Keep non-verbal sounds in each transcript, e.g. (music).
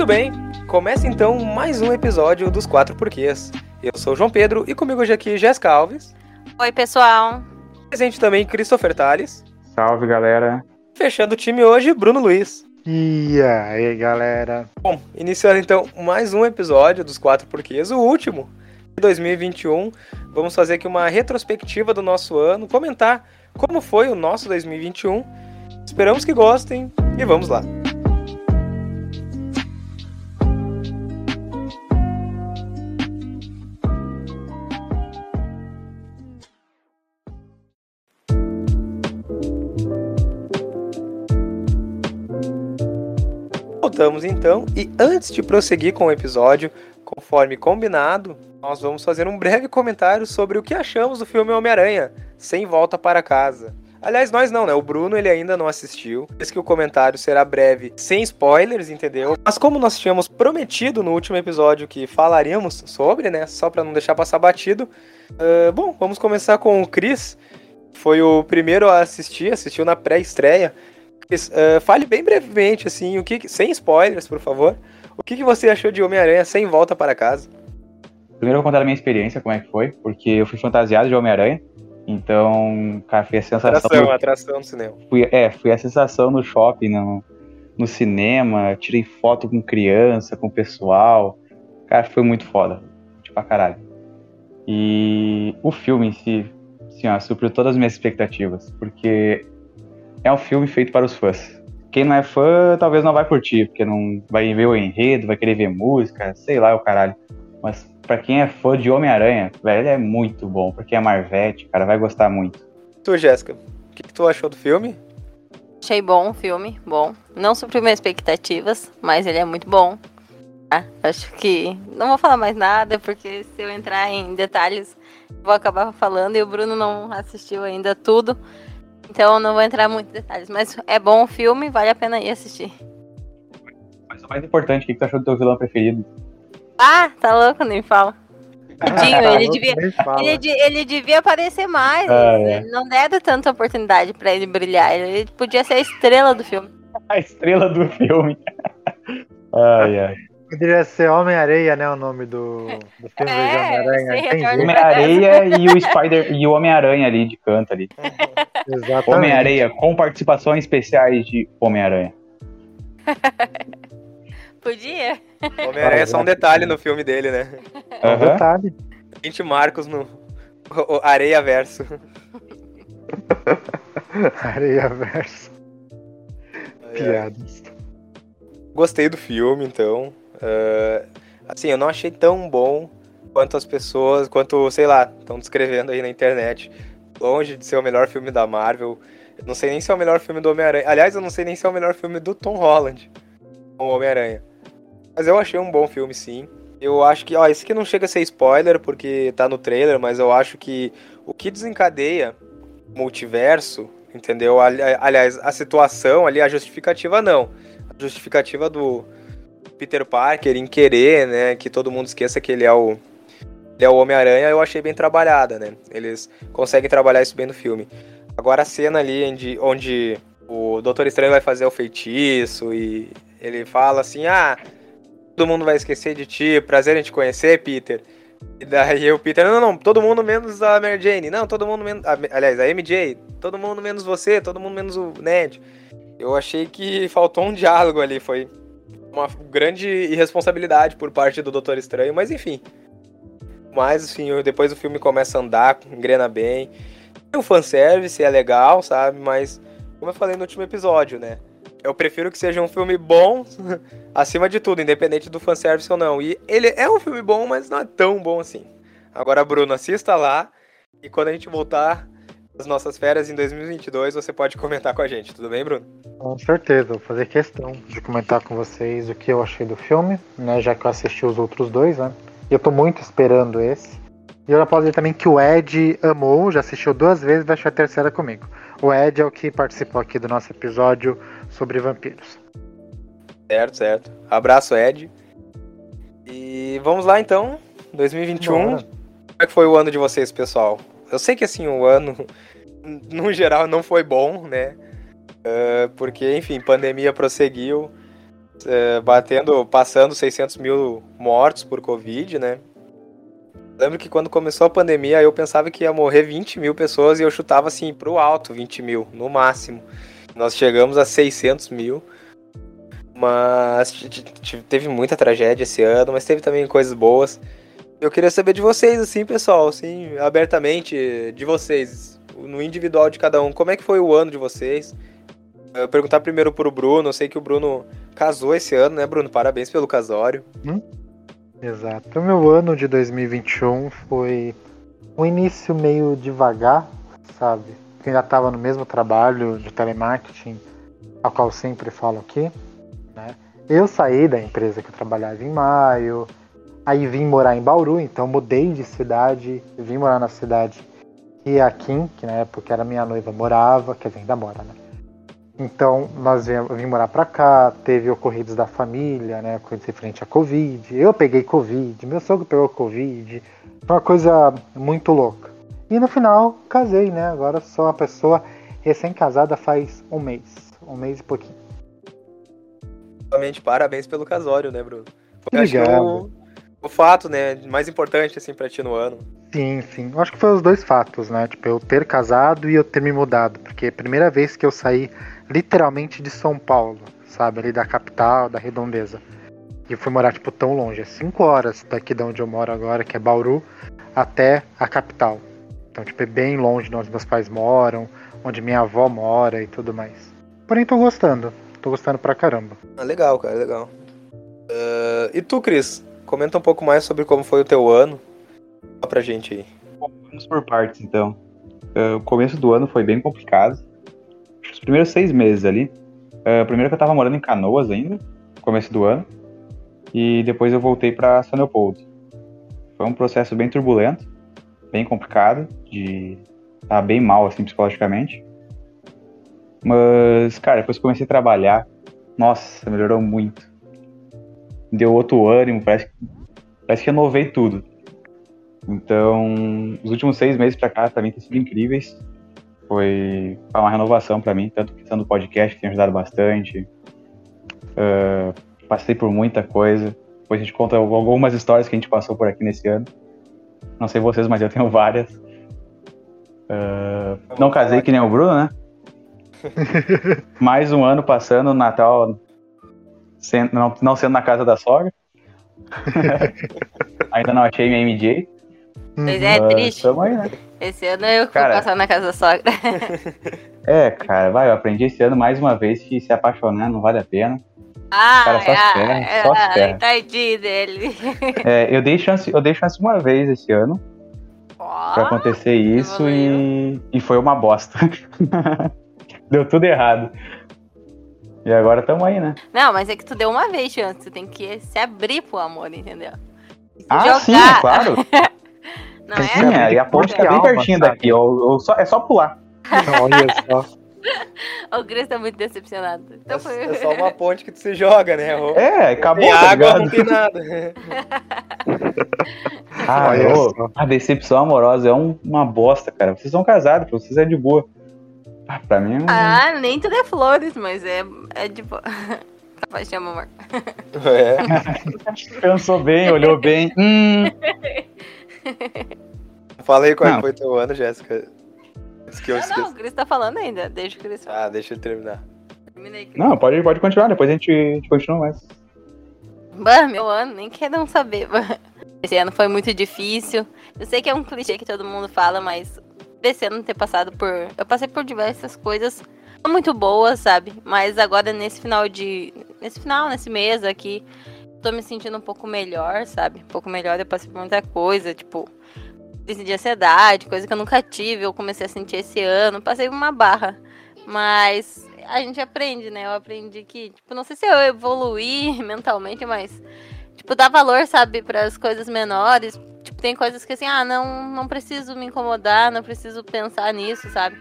Muito bem, começa então mais um episódio dos Quatro Porquês. Eu sou o João Pedro e comigo hoje aqui Jéssica Alves. Oi, pessoal. Presente também Christopher Tales. Salve, galera. Fechando o time hoje, Bruno Luiz. E aí, galera? Bom, iniciando então mais um episódio dos Quatro Porquês, o último de 2021. Vamos fazer aqui uma retrospectiva do nosso ano, comentar como foi o nosso 2021. Esperamos que gostem e vamos lá. Voltamos então, e antes de prosseguir com o episódio, conforme combinado, nós vamos fazer um breve comentário sobre o que achamos do filme Homem-Aranha, Sem Volta para Casa. Aliás, nós não, né? O Bruno ele ainda não assistiu. Diz que o comentário será breve, sem spoilers, entendeu? Mas como nós tínhamos prometido no último episódio que falaríamos sobre, né? Só para não deixar passar batido. Uh, bom, vamos começar com o Chris. Foi o primeiro a assistir, assistiu na pré-estreia. Uh, fale bem brevemente, assim, o que, sem spoilers, por favor. O que, que você achou de Homem-Aranha sem volta para casa? Primeiro eu vou contar a minha experiência, como é que foi, porque eu fui fantasiado de Homem-Aranha. Então, cara, foi a sensação. Atração, do... atração no cinema. Fui, é, foi a sensação no shopping, no, no cinema. Tirei foto com criança, com pessoal. Cara, foi muito foda. Tipo, pra caralho. E o filme em si, assim, ó, supriu todas as minhas expectativas. Porque é um filme feito para os fãs. Quem não é fã, talvez não vai curtir, porque não vai ver o enredo, vai querer ver música, sei lá, o caralho. Mas para quem é fã de Homem-Aranha, velho, é muito bom. Pra quem é Marvete, cara, vai gostar muito. Tu, Jéssica, o que, que, tu achou do filme? Achei bom o filme, bom. Não supriu minhas expectativas, mas ele é muito bom. Ah, acho que não vou falar mais nada, porque se eu entrar em detalhes, vou acabar falando e o Bruno não assistiu ainda tudo. Então não vou entrar muito em detalhes. Mas é bom o filme, vale a pena ir assistir. Mas o mais importante, o que tu achou do teu vilão preferido? Ah, tá louco, nem fala. Dinho, (laughs) ele, devia, ele, ele, devia aparecer mais. Ah, é. Não deram tanta oportunidade pra ele brilhar. Ele podia ser a estrela do filme. (laughs) A estrela do filme. (laughs) ai, ai. Poderia ser Homem-Areia, né? O nome do, do filme é, de Homem-Aranha. Homem-Areia e o Spider e o Homem-Aranha ali de canto ali. (laughs) Homem-Areia com participações especiais de Homem-Aranha. (laughs) Podia. Homem-Aranha é só um detalhe no filme dele, né? É um detalhe. 20 marcos no Areia Verso. (laughs) Areia Verso. Piadas. Gostei do filme, então. Uh, assim, eu não achei tão bom quanto as pessoas, quanto, sei lá, estão descrevendo aí na internet. Longe de ser o melhor filme da Marvel. Eu não sei nem se é o melhor filme do Homem-Aranha. Aliás, eu não sei nem se é o melhor filme do Tom Holland. O Homem-Aranha. Mas eu achei um bom filme, sim. Eu acho que, ó, esse aqui não chega a ser spoiler porque tá no trailer, mas eu acho que o que desencadeia o multiverso, entendeu? Aliás, a situação ali, a justificativa não. A justificativa do, Peter Parker em querer, né, que todo mundo esqueça que ele é o é o Homem-Aranha, eu achei bem trabalhada, né? Eles conseguem trabalhar isso bem no filme. Agora a cena ali onde, onde o Doutor Estranho vai fazer o feitiço e ele fala assim: "Ah, todo mundo vai esquecer de ti, prazer em te conhecer, Peter". E daí o Peter, não, não, todo mundo menos a Mary Jane. Não, todo mundo menos. Aliás, a MJ. Todo mundo menos você, todo mundo menos o Ned. Eu achei que faltou um diálogo ali. Foi, uma grande irresponsabilidade por parte do Doutor Estranho, mas enfim. Mas, enfim, depois o filme começa a andar, engrena bem. Tem um fanservice, é legal, sabe? Mas, como eu falei no último episódio, né? Eu prefiro que seja um filme bom, (laughs) acima de tudo, independente do fanservice ou não. E ele é um filme bom, mas não é tão bom assim. Agora, Bruno, assista lá. E quando a gente voltar, as nossas férias em 2022, você pode comentar com a gente, tudo bem, Bruno? Com certeza, vou fazer questão de comentar com vocês o que eu achei do filme, né? Já que eu assisti os outros dois, né? E eu tô muito esperando esse. E eu já posso dizer também que o Ed amou, já assistiu duas vezes e vai achar a terceira comigo. O Ed é o que participou aqui do nosso episódio sobre vampiros. Certo, certo. Abraço, Ed. E vamos lá então, 2021. Bom, Como é que foi o ano de vocês, pessoal? Eu sei que assim, o ano, (laughs) no geral, não foi bom, né? Uh, porque, enfim, pandemia prosseguiu. é, batendo, passando 600 mil mortos por Covid, né? Lembro que quando começou a pandemia, eu pensava que ia morrer 20 mil pessoas e eu chutava assim pro alto 20 mil, no máximo. Nós chegamos a 600 mil. Mas teve muita tragédia esse ano, mas teve também coisas boas. Eu queria saber de vocês, assim, pessoal, assim, abertamente, de vocês, no individual de cada um, como é que foi o ano de vocês? Eu perguntar primeiro pro Bruno, eu sei que o Bruno casou esse ano, né, Bruno? Parabéns pelo casório. Hum? Exato. O meu ano de 2021 foi um início meio devagar, sabe? Eu ainda estava no mesmo trabalho de telemarketing, ao qual sempre falo aqui. Né? Eu saí da empresa que eu trabalhava em maio, aí vim morar em Bauru, então mudei de cidade, vim morar na cidade que a Kim, que na época era minha noiva, morava, quer dizer, ainda mora, né? Então, nós vim morar pra cá, teve ocorridos da família, né, coisas referente à Covid. Eu peguei Covid, meu sogro pegou Covid. Foi uma coisa muito louca. E no final, casei, né? Agora sou uma pessoa recém-casada faz um mês. Um mês e pouquinho. Realmente, parabéns pelo casório, né, Bruno? Obrigado. O, fato, né, mais importante, assim, pra ti no ano. Sim, sim. Eu acho que foi os dois fatos, né? Tipo, eu ter casado e eu ter me mudado. Porque a primeira vez que eu saí literalmente de São Paulo, sabe? Ali da capital, da redondeza. E fui morar, tipo, tão longe. É cinco horas daqui de onde eu moro agora, que é Bauru, até a capital. Então, tipo, é bem longe de onde meus pais moram, onde minha avó mora e tudo mais. Porém, tô gostando. Tô gostando pra caramba. Ah, legal, cara, legal. Uh, e tu, Cris? Comenta um pouco mais sobre como foi o teu ano. Fala pra gente aí. Bom, vamos por partes, então. Uh, o começo do ano foi bem complicado. Os primeiros seis meses ali. Uh, primeiro que eu tava morando em Canoas ainda, começo do ano. E depois eu voltei pra São Leopoldo. Foi um processo bem turbulento bem complicado, de estar tá bem mal, assim, psicologicamente. Mas, cara, depois que comecei a trabalhar, nossa, melhorou muito. Deu outro ânimo, parece, parece que renovei tudo. Então, os últimos seis meses pra cá, pra mim, têm sido incríveis. Foi uma renovação para mim, tanto questão do podcast, que tem ajudado bastante. Uh, passei por muita coisa. Depois a gente conta algumas histórias que a gente passou por aqui nesse ano. Não sei vocês, mas eu tenho (laughs) várias. Uh, não casei que nem o Bruno, né? (laughs) Mais um ano passando Natal sendo, não, não sendo na casa da sogra. (laughs) Ainda não achei minha MJ. Pois é, uh, triste. Aí, né? Esse ano eu fui cara, passar na casa da sogra. (laughs) é, cara, vai, eu aprendi esse ano mais uma vez que se apaixonar não vale a pena. Ah, cara, só ah, ferra, ah, só ah, ferra. Dele. (laughs) É, eu dei chance, eu dei chance uma vez esse ano oh, pra acontecer isso e, e foi uma bosta. deu tudo errado. E agora estamos aí, né? Não, mas é que tu deu uma vez chance, você tem que se abrir pro amor, entendeu? Ah, Jogar. (laughs) sim, é claro. Não é? Sim, é, e a ponte tá bem pertinho daqui, eu, eu só, é só pular. Olha só. (laughs) o Chris tá muito decepcionado. Então é, foi... é só uma ponte que tu se joga, né? O... É, acabou. Tem tá água, não tem nada. (laughs) ah, ô, a decepção amorosa é um, uma bosta, cara. Vocês são casados, vocês é de boa. Ah, pra mim. Ah, nem tudo é flores, mas é, é de boa. Capaz de amor. É. (laughs) Pensou bem, olhou bem. Hum. Fala aí qual não. foi teu ano, Jéssica que eu não, não, o Cris tá falando ainda. Deixa o Cris Ah, deixa ele terminar. Terminei, Não, pode, pode continuar, depois a gente, a gente continua mais. Bah, meu ano, nem quero saber. Esse ano foi muito difícil. Eu sei que é um clichê que todo mundo fala, mas desse ano ter passado por. Eu passei por diversas coisas muito boas, sabe? Mas agora nesse final de. Nesse final, nesse mês aqui, tô me sentindo um pouco melhor, sabe? Um pouco melhor, eu passei por muita coisa, tipo, crise de ansiedade, coisa que eu nunca tive, eu comecei a sentir esse ano, passei uma barra. Mas a gente aprende, né? Eu aprendi que, tipo, não sei se eu evoluí (laughs) mentalmente, mas, tipo, dar valor, sabe, para as coisas menores. Tem coisas que assim, ah, não, não preciso me incomodar, não preciso pensar nisso, sabe?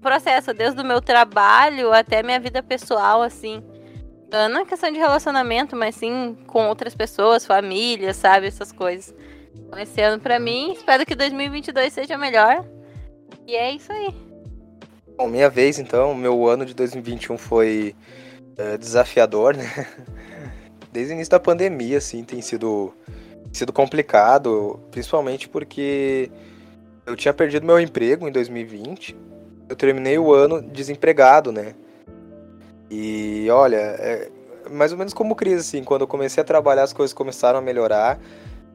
Processo, desde o meu trabalho até minha vida pessoal, assim. Não é questão de relacionamento, mas sim com outras pessoas, família, sabe? Essas coisas. Então, esse ano para mim, espero que 2022 seja melhor. E é isso aí. Bom, minha vez então, meu ano de 2021 foi uh, desafiador, né? (laughs) desde o início da pandemia, assim, tem sido, sido complicado, principalmente porque eu tinha perdido meu emprego em 2020. Eu terminei o ano desempregado, né? E olha, é mais ou menos como crise, assim, quando eu comecei a trabalhar, as coisas começaram a melhorar.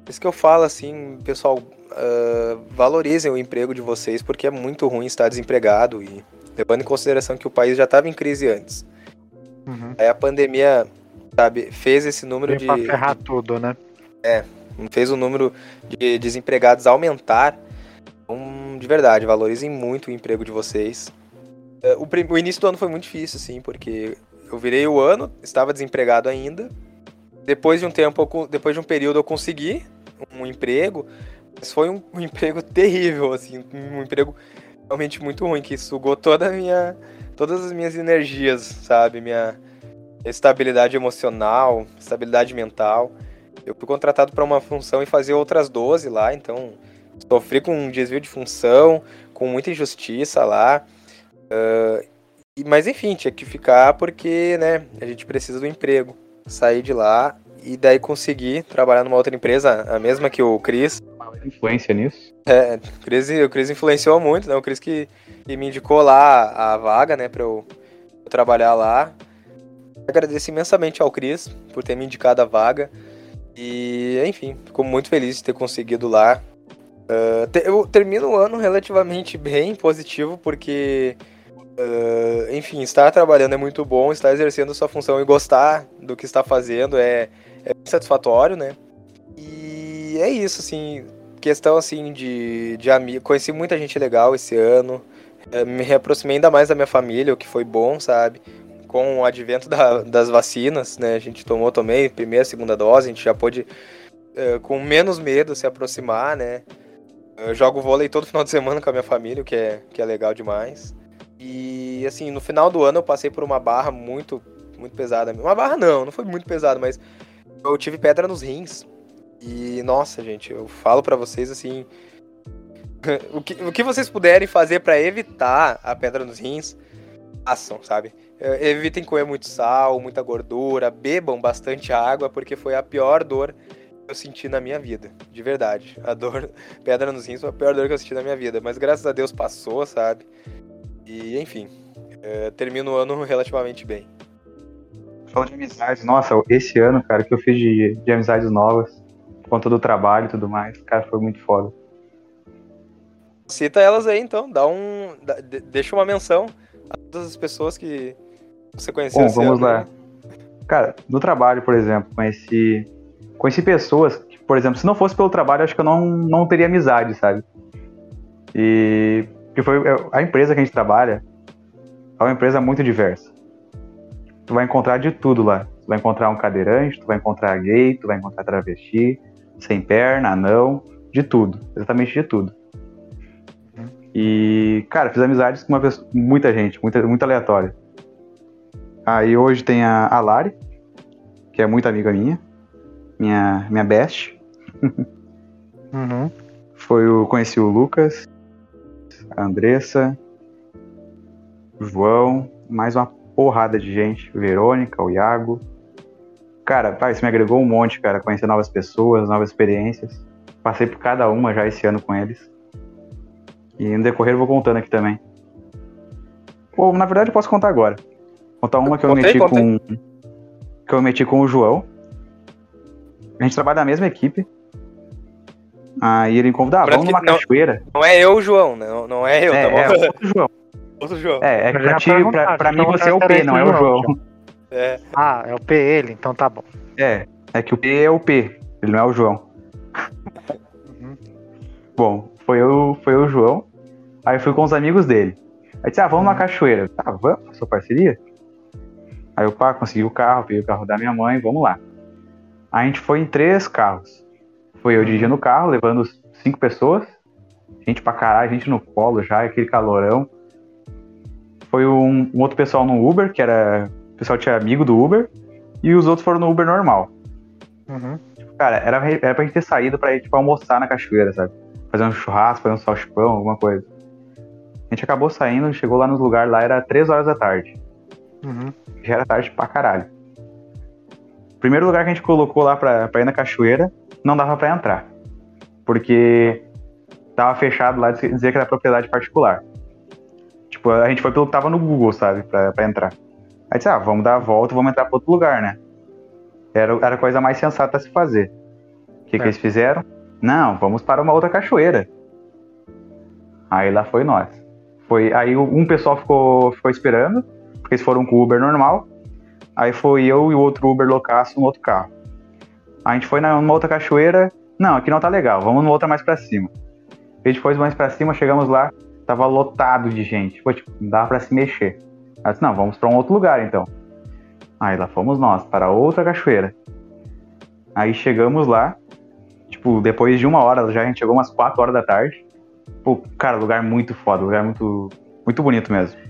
Por isso que eu falo assim, pessoal, uh, valorizem o emprego de vocês, porque é muito ruim estar desempregado e levando em consideração que o país já estava em crise antes. Uhum. Aí a pandemia, sabe, fez esse número Vem de. Pra ferrar tudo, né? É, fez o número de desempregados aumentar. Então, de verdade, valorizem muito o emprego de vocês. É, o, o início do ano foi muito difícil, assim, porque eu virei o ano, estava desempregado ainda. Depois de um tempo, depois de um período, eu consegui um emprego. Mas foi um, (laughs) um emprego terrível, assim, um emprego realmente muito ruim, que sugou toda minha. todas as minhas energias, sabe? Minha estabilidade emocional, estabilidade mental. Eu fui contratado para uma função e fazer outras 12 lá, então sofri com um desvio de função, com muita injustiça lá. Uh, mas enfim, tinha que ficar porque, né, a gente precisa do emprego. Sair de lá e daí conseguir trabalhar numa outra empresa, a mesma que o Cris. Influência nisso? É, o Cris, o Cris influenciou muito, né? O Cris que, que me indicou lá a vaga, né, pra eu, eu trabalhar lá. Agradeço imensamente ao Cris por ter me indicado a vaga. E, enfim, fico muito feliz de ter conseguido lá. Uh, eu termino o ano relativamente bem positivo, porque Uh, enfim, estar trabalhando é muito bom, estar exercendo sua função e gostar do que está fazendo é, é satisfatório, né? E é isso, assim, questão assim de, de amigo. Conheci muita gente legal esse ano, uh, me reaproximei ainda mais da minha família, o que foi bom, sabe? Com o advento da, das vacinas, né? A gente tomou, tomei primeira, segunda dose, a gente já pôde, uh, com menos medo, se aproximar, né? Eu jogo vôlei todo final de semana com a minha família, o que é, que é legal demais. E assim, no final do ano eu passei por uma barra muito, muito pesada. Uma barra não, não foi muito pesada, mas eu tive pedra nos rins. E nossa, gente, eu falo para vocês assim, (laughs) o que, o que vocês puderem fazer para evitar a pedra nos rins, façam, sabe? É, evitem comer muito sal, muita gordura, bebam bastante água, porque foi a pior dor que eu senti na minha vida, de verdade. A dor, (laughs) pedra nos rins foi a pior dor que eu senti na minha vida, mas graças a Deus passou, sabe? E, enfim, é, termino o ano (laughs) relativamente bem. Falando de amizades, nossa, esse ano, cara, que eu fiz de, de amizades novas, por conta do trabalho e tudo mais, cara, foi muito foda. Cita elas aí, então, dá um. Deixa uma menção a todas as pessoas que você conheceu. Bom, vamos lá. Cara, no trabalho, por exemplo, conheci, conheci pessoas que, por exemplo, se não fosse pelo trabalho, acho que eu não, não teria amizade, sabe? E que foi é, a empresa que a gente trabalha é uma empresa muito diversa. Tu vai encontrar de tudo lá. Tu vai encontrar um cadeirante, tu vai encontrar gay, tu vai encontrar travesti, sem perna, anão, de tudo, exatamente de tudo. E, cara, fiz amizades com uma pessoa, muita gente, muita, muito aleatória. Aí hoje tem a, a Lari, que é muito amiga minha, minha, minha best. (laughs) uhum. Foi o, conheci o Lucas, a Andressa, João, mais uma porrada de gente, Verônica, o Iago. Cara, pai, isso me agregou um monte, cara, conhecer novas pessoas, novas experiências. Passei por cada uma já esse ano com eles. E no decorrer eu vou contando aqui também. Ou, na verdade, eu posso contar agora. Contar uma que eu contei, meti contei. com. Que eu meti com o João. A gente trabalha na mesma equipe. Aí ele me convidou, ah, vamos numa não, cachoeira. Não é eu, João, não, não é eu, é, tá bom? É outro João. Outro João. É, é pra, ti, pra, pra mim você é o P, não é o João. É. Ah, é o P ele, então tá bom. É, é que o P é o P, ele não é o João. Uhum. Bom, foi o, foi o João, aí eu fui com os amigos dele. Aí disse, ah, vamos uhum. numa cachoeira. Tá, vamos, sua parceria? Aí eu, pá, consegui o carro, peguei o carro da minha mãe, vamos lá. A gente foi em três carros. Foi eu dirigindo o carro, levando cinco pessoas. Gente pra caralho, gente no colo já, aquele calorão. Foi um, um outro pessoal no Uber, que era. O pessoal tinha amigo do Uber. E os outros foram no Uber normal. Uhum. Tipo, cara, era, era pra gente ter saído pra ir tipo, almoçar na cachoeira, sabe? Fazer um churrasco, fazer um salchipão, alguma coisa. A gente acabou saindo, chegou lá no lugar, lá era 3 horas da tarde. Uhum. Já era tarde pra caralho. O primeiro lugar que a gente colocou lá pra, pra ir na cachoeira, não dava pra entrar. Porque tava fechado lá, dizia que era propriedade particular. Tipo, a gente foi pelo que tava no Google, sabe, pra, pra entrar. Aí disse, ah, vamos dar a volta, vamos entrar pra outro lugar, né? Era, era a coisa mais sensata a se fazer. O que, É. que eles fizeram? Não, vamos para uma outra cachoeira. Aí lá foi nós. Foi, aí um pessoal ficou, ficou esperando, porque eles foram com o Uber normal. Aí foi eu e o outro Uber loucaço no outro carro. A gente foi numa outra cachoeira. Não, aqui não tá legal, vamos numa outra mais pra cima. A gente foi mais pra cima, chegamos lá, tava lotado de gente. Pô, tipo, não dava pra se mexer. Aí disse, não, vamos pra um outro lugar então. Aí lá fomos nós, para outra cachoeira. Aí chegamos lá, tipo, depois de uma hora, já a gente chegou umas 4 horas da tarde. Pô, cara, lugar muito foda, lugar muito, muito bonito mesmo.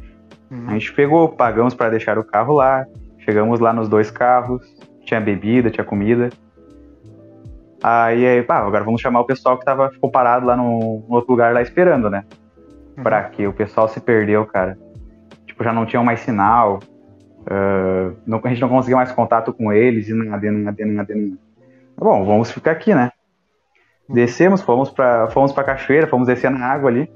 A Uhum. gente pegou, pagamos para deixar o carro lá, chegamos lá nos dois carros, tinha bebida, tinha comida. Aí, aí pá, agora vamos chamar o pessoal que tava, ficou parado lá no, no outro lugar lá esperando, né? Uhum. Pra quê? O pessoal se perdeu, cara. Tipo, já não tinha mais sinal. ah, não- a gente não conseguia mais contato com eles, e nada, nada, nada, nada. Bom, vamos ficar aqui, né? Descemos, fomos pra, fomos pra cachoeira, fomos descer na água ali.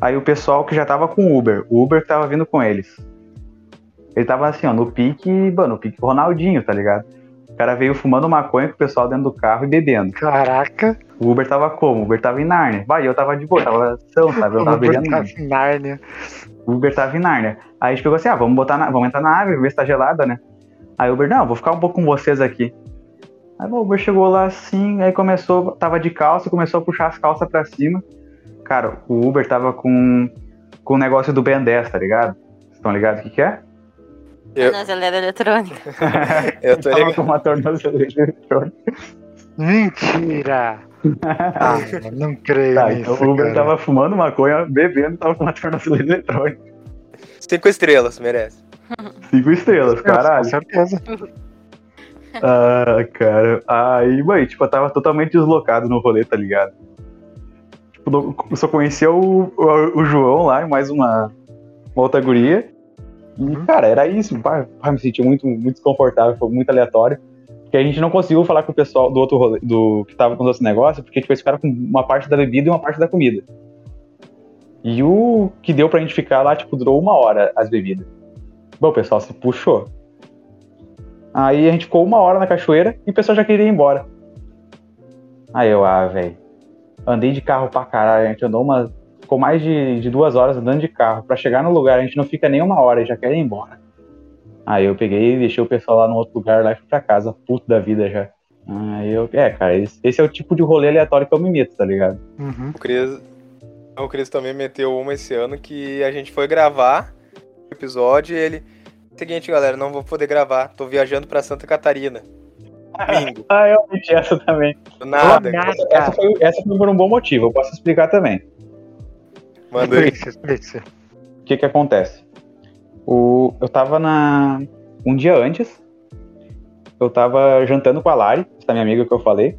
Aí o pessoal que já tava com o Uber, o Uber que tava vindo com eles. Ele tava assim, ó, no pique, mano, no pique Ronaldinho, tá ligado? O cara veio fumando maconha com o pessoal dentro do carro e bebendo. Caraca, O Uber tava como? O Uber tava em Nárnia. Vai, eu tava de boa, tava são, sabe? Eu tava o Uber nada. em Nárnia. O Uber tava em Nárnia. Aí a gente pegou assim, ah, vamos botar na- vamos entrar na água, ver se tá gelada, né? Aí o Uber, não, vou ficar um pouco com vocês aqui. Aí o Uber chegou lá assim, aí começou, tava de calça, começou a puxar as calças pra cima. Cara, o Uber tava com, com o negócio do Ben 10, tá ligado? Vocês estão ligados o que que é? Eu- Tornozeleira eletrônica. (laughs) Eu tô Tava com uma tornozeleira eletrônica. Mentira! (laughs) Ah, não creio Tá, nisso, então o Uber cara. tava fumando maconha, bebendo, tava com uma tornozeleira eletrônica. Cinco estrelas, merece. Cinco estrelas, caralho. Com certeza. Ah, cara. Aí, mãe, tipo, eu tava totalmente deslocado no rolê, tá ligado? Eu só conhecia o, o, o João lá e mais uma, uma outra guria. E, Uhum. cara, era isso. Pá, pá, me senti muito, muito desconfortável, foi muito aleatório. Porque a gente não conseguiu falar com o pessoal do outro rolê, do que tava com os outros negócios, porque tipo, eles ficaram com uma parte da bebida e uma parte da comida. E o que deu pra gente ficar lá, tipo, durou uma hora as bebidas. Bom, o pessoal se puxou. Aí a gente ficou uma hora na cachoeira e o pessoal já queria ir embora. Aí eu, ah, velho. Andei de carro pra caralho, a gente andou uma. Ficou mais de, de duas horas andando de carro. Pra chegar no lugar, a gente não fica nem uma hora e já quer ir embora. Aí eu peguei e deixei o pessoal lá no outro lugar lá e fui pra casa, puto da vida já. Aí eu, é, cara, esse, esse é o tipo de rolê aleatório que eu me meto, tá ligado? Uhum. O Cris, o Cris também meteu uma esse ano que a gente foi gravar o episódio e ele. Seguinte, galera, não vou poder gravar. Tô viajando pra Santa Catarina. Domingo. Ah, eu meti essa também. Nada. Nada. Essa foi, essa foi por um bom motivo, eu posso explicar também. Manda aí. O que que acontece? O, eu tava na. Um dia antes, eu tava jantando com a Lari, essa minha amiga que eu falei.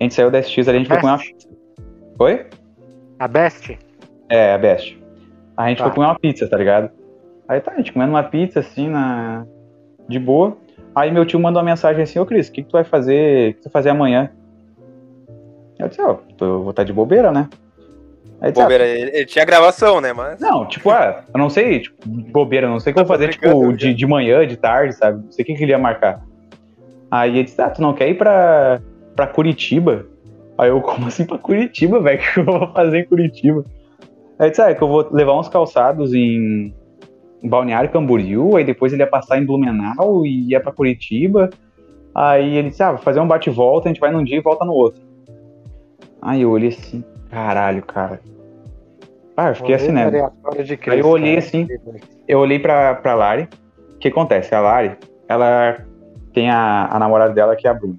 A gente saiu da SX ali, a gente foi comer uma. Oi? A Best? É, a Best. A gente Tá. foi comer uma pizza, tá ligado? Aí tá, a gente comendo uma pizza assim, na... de boa. Aí meu tio mandou uma mensagem assim, ô Cris, o que, que tu vai fazer? O que tu vai fazer amanhã? Eu disse, ó, eu vou estar de bobeira, né? Aí ah, Bobeira, ele, ele tinha gravação, né? Mas. Não, tipo, ah, eu não sei, tipo, bobeira, não sei o que eu vou fazer, brincando, tipo, de, de manhã, de tarde, sabe? Não sei o que, que ele ia marcar. Aí ele disse, ah, tu não quer ir pra, pra Curitiba? Aí eu, como assim pra Curitiba, velho? (laughs) O que eu vou fazer em Curitiba? Aí ele disse, ah, é que eu vou levar uns calçados em Balneário Camboriú, aí depois ele ia passar em Blumenau e ia pra Curitiba. Aí ele disse, ah, vou fazer um bate-volta, a gente vai num dia e volta no outro. Aí eu olhei assim, caralho, cara. Ah, eu fiquei assim, né? Aí eu olhei assim, eu olhei pra, pra Lari. O que acontece? A Lari, ela tem a, a namorada dela que é a Bruna.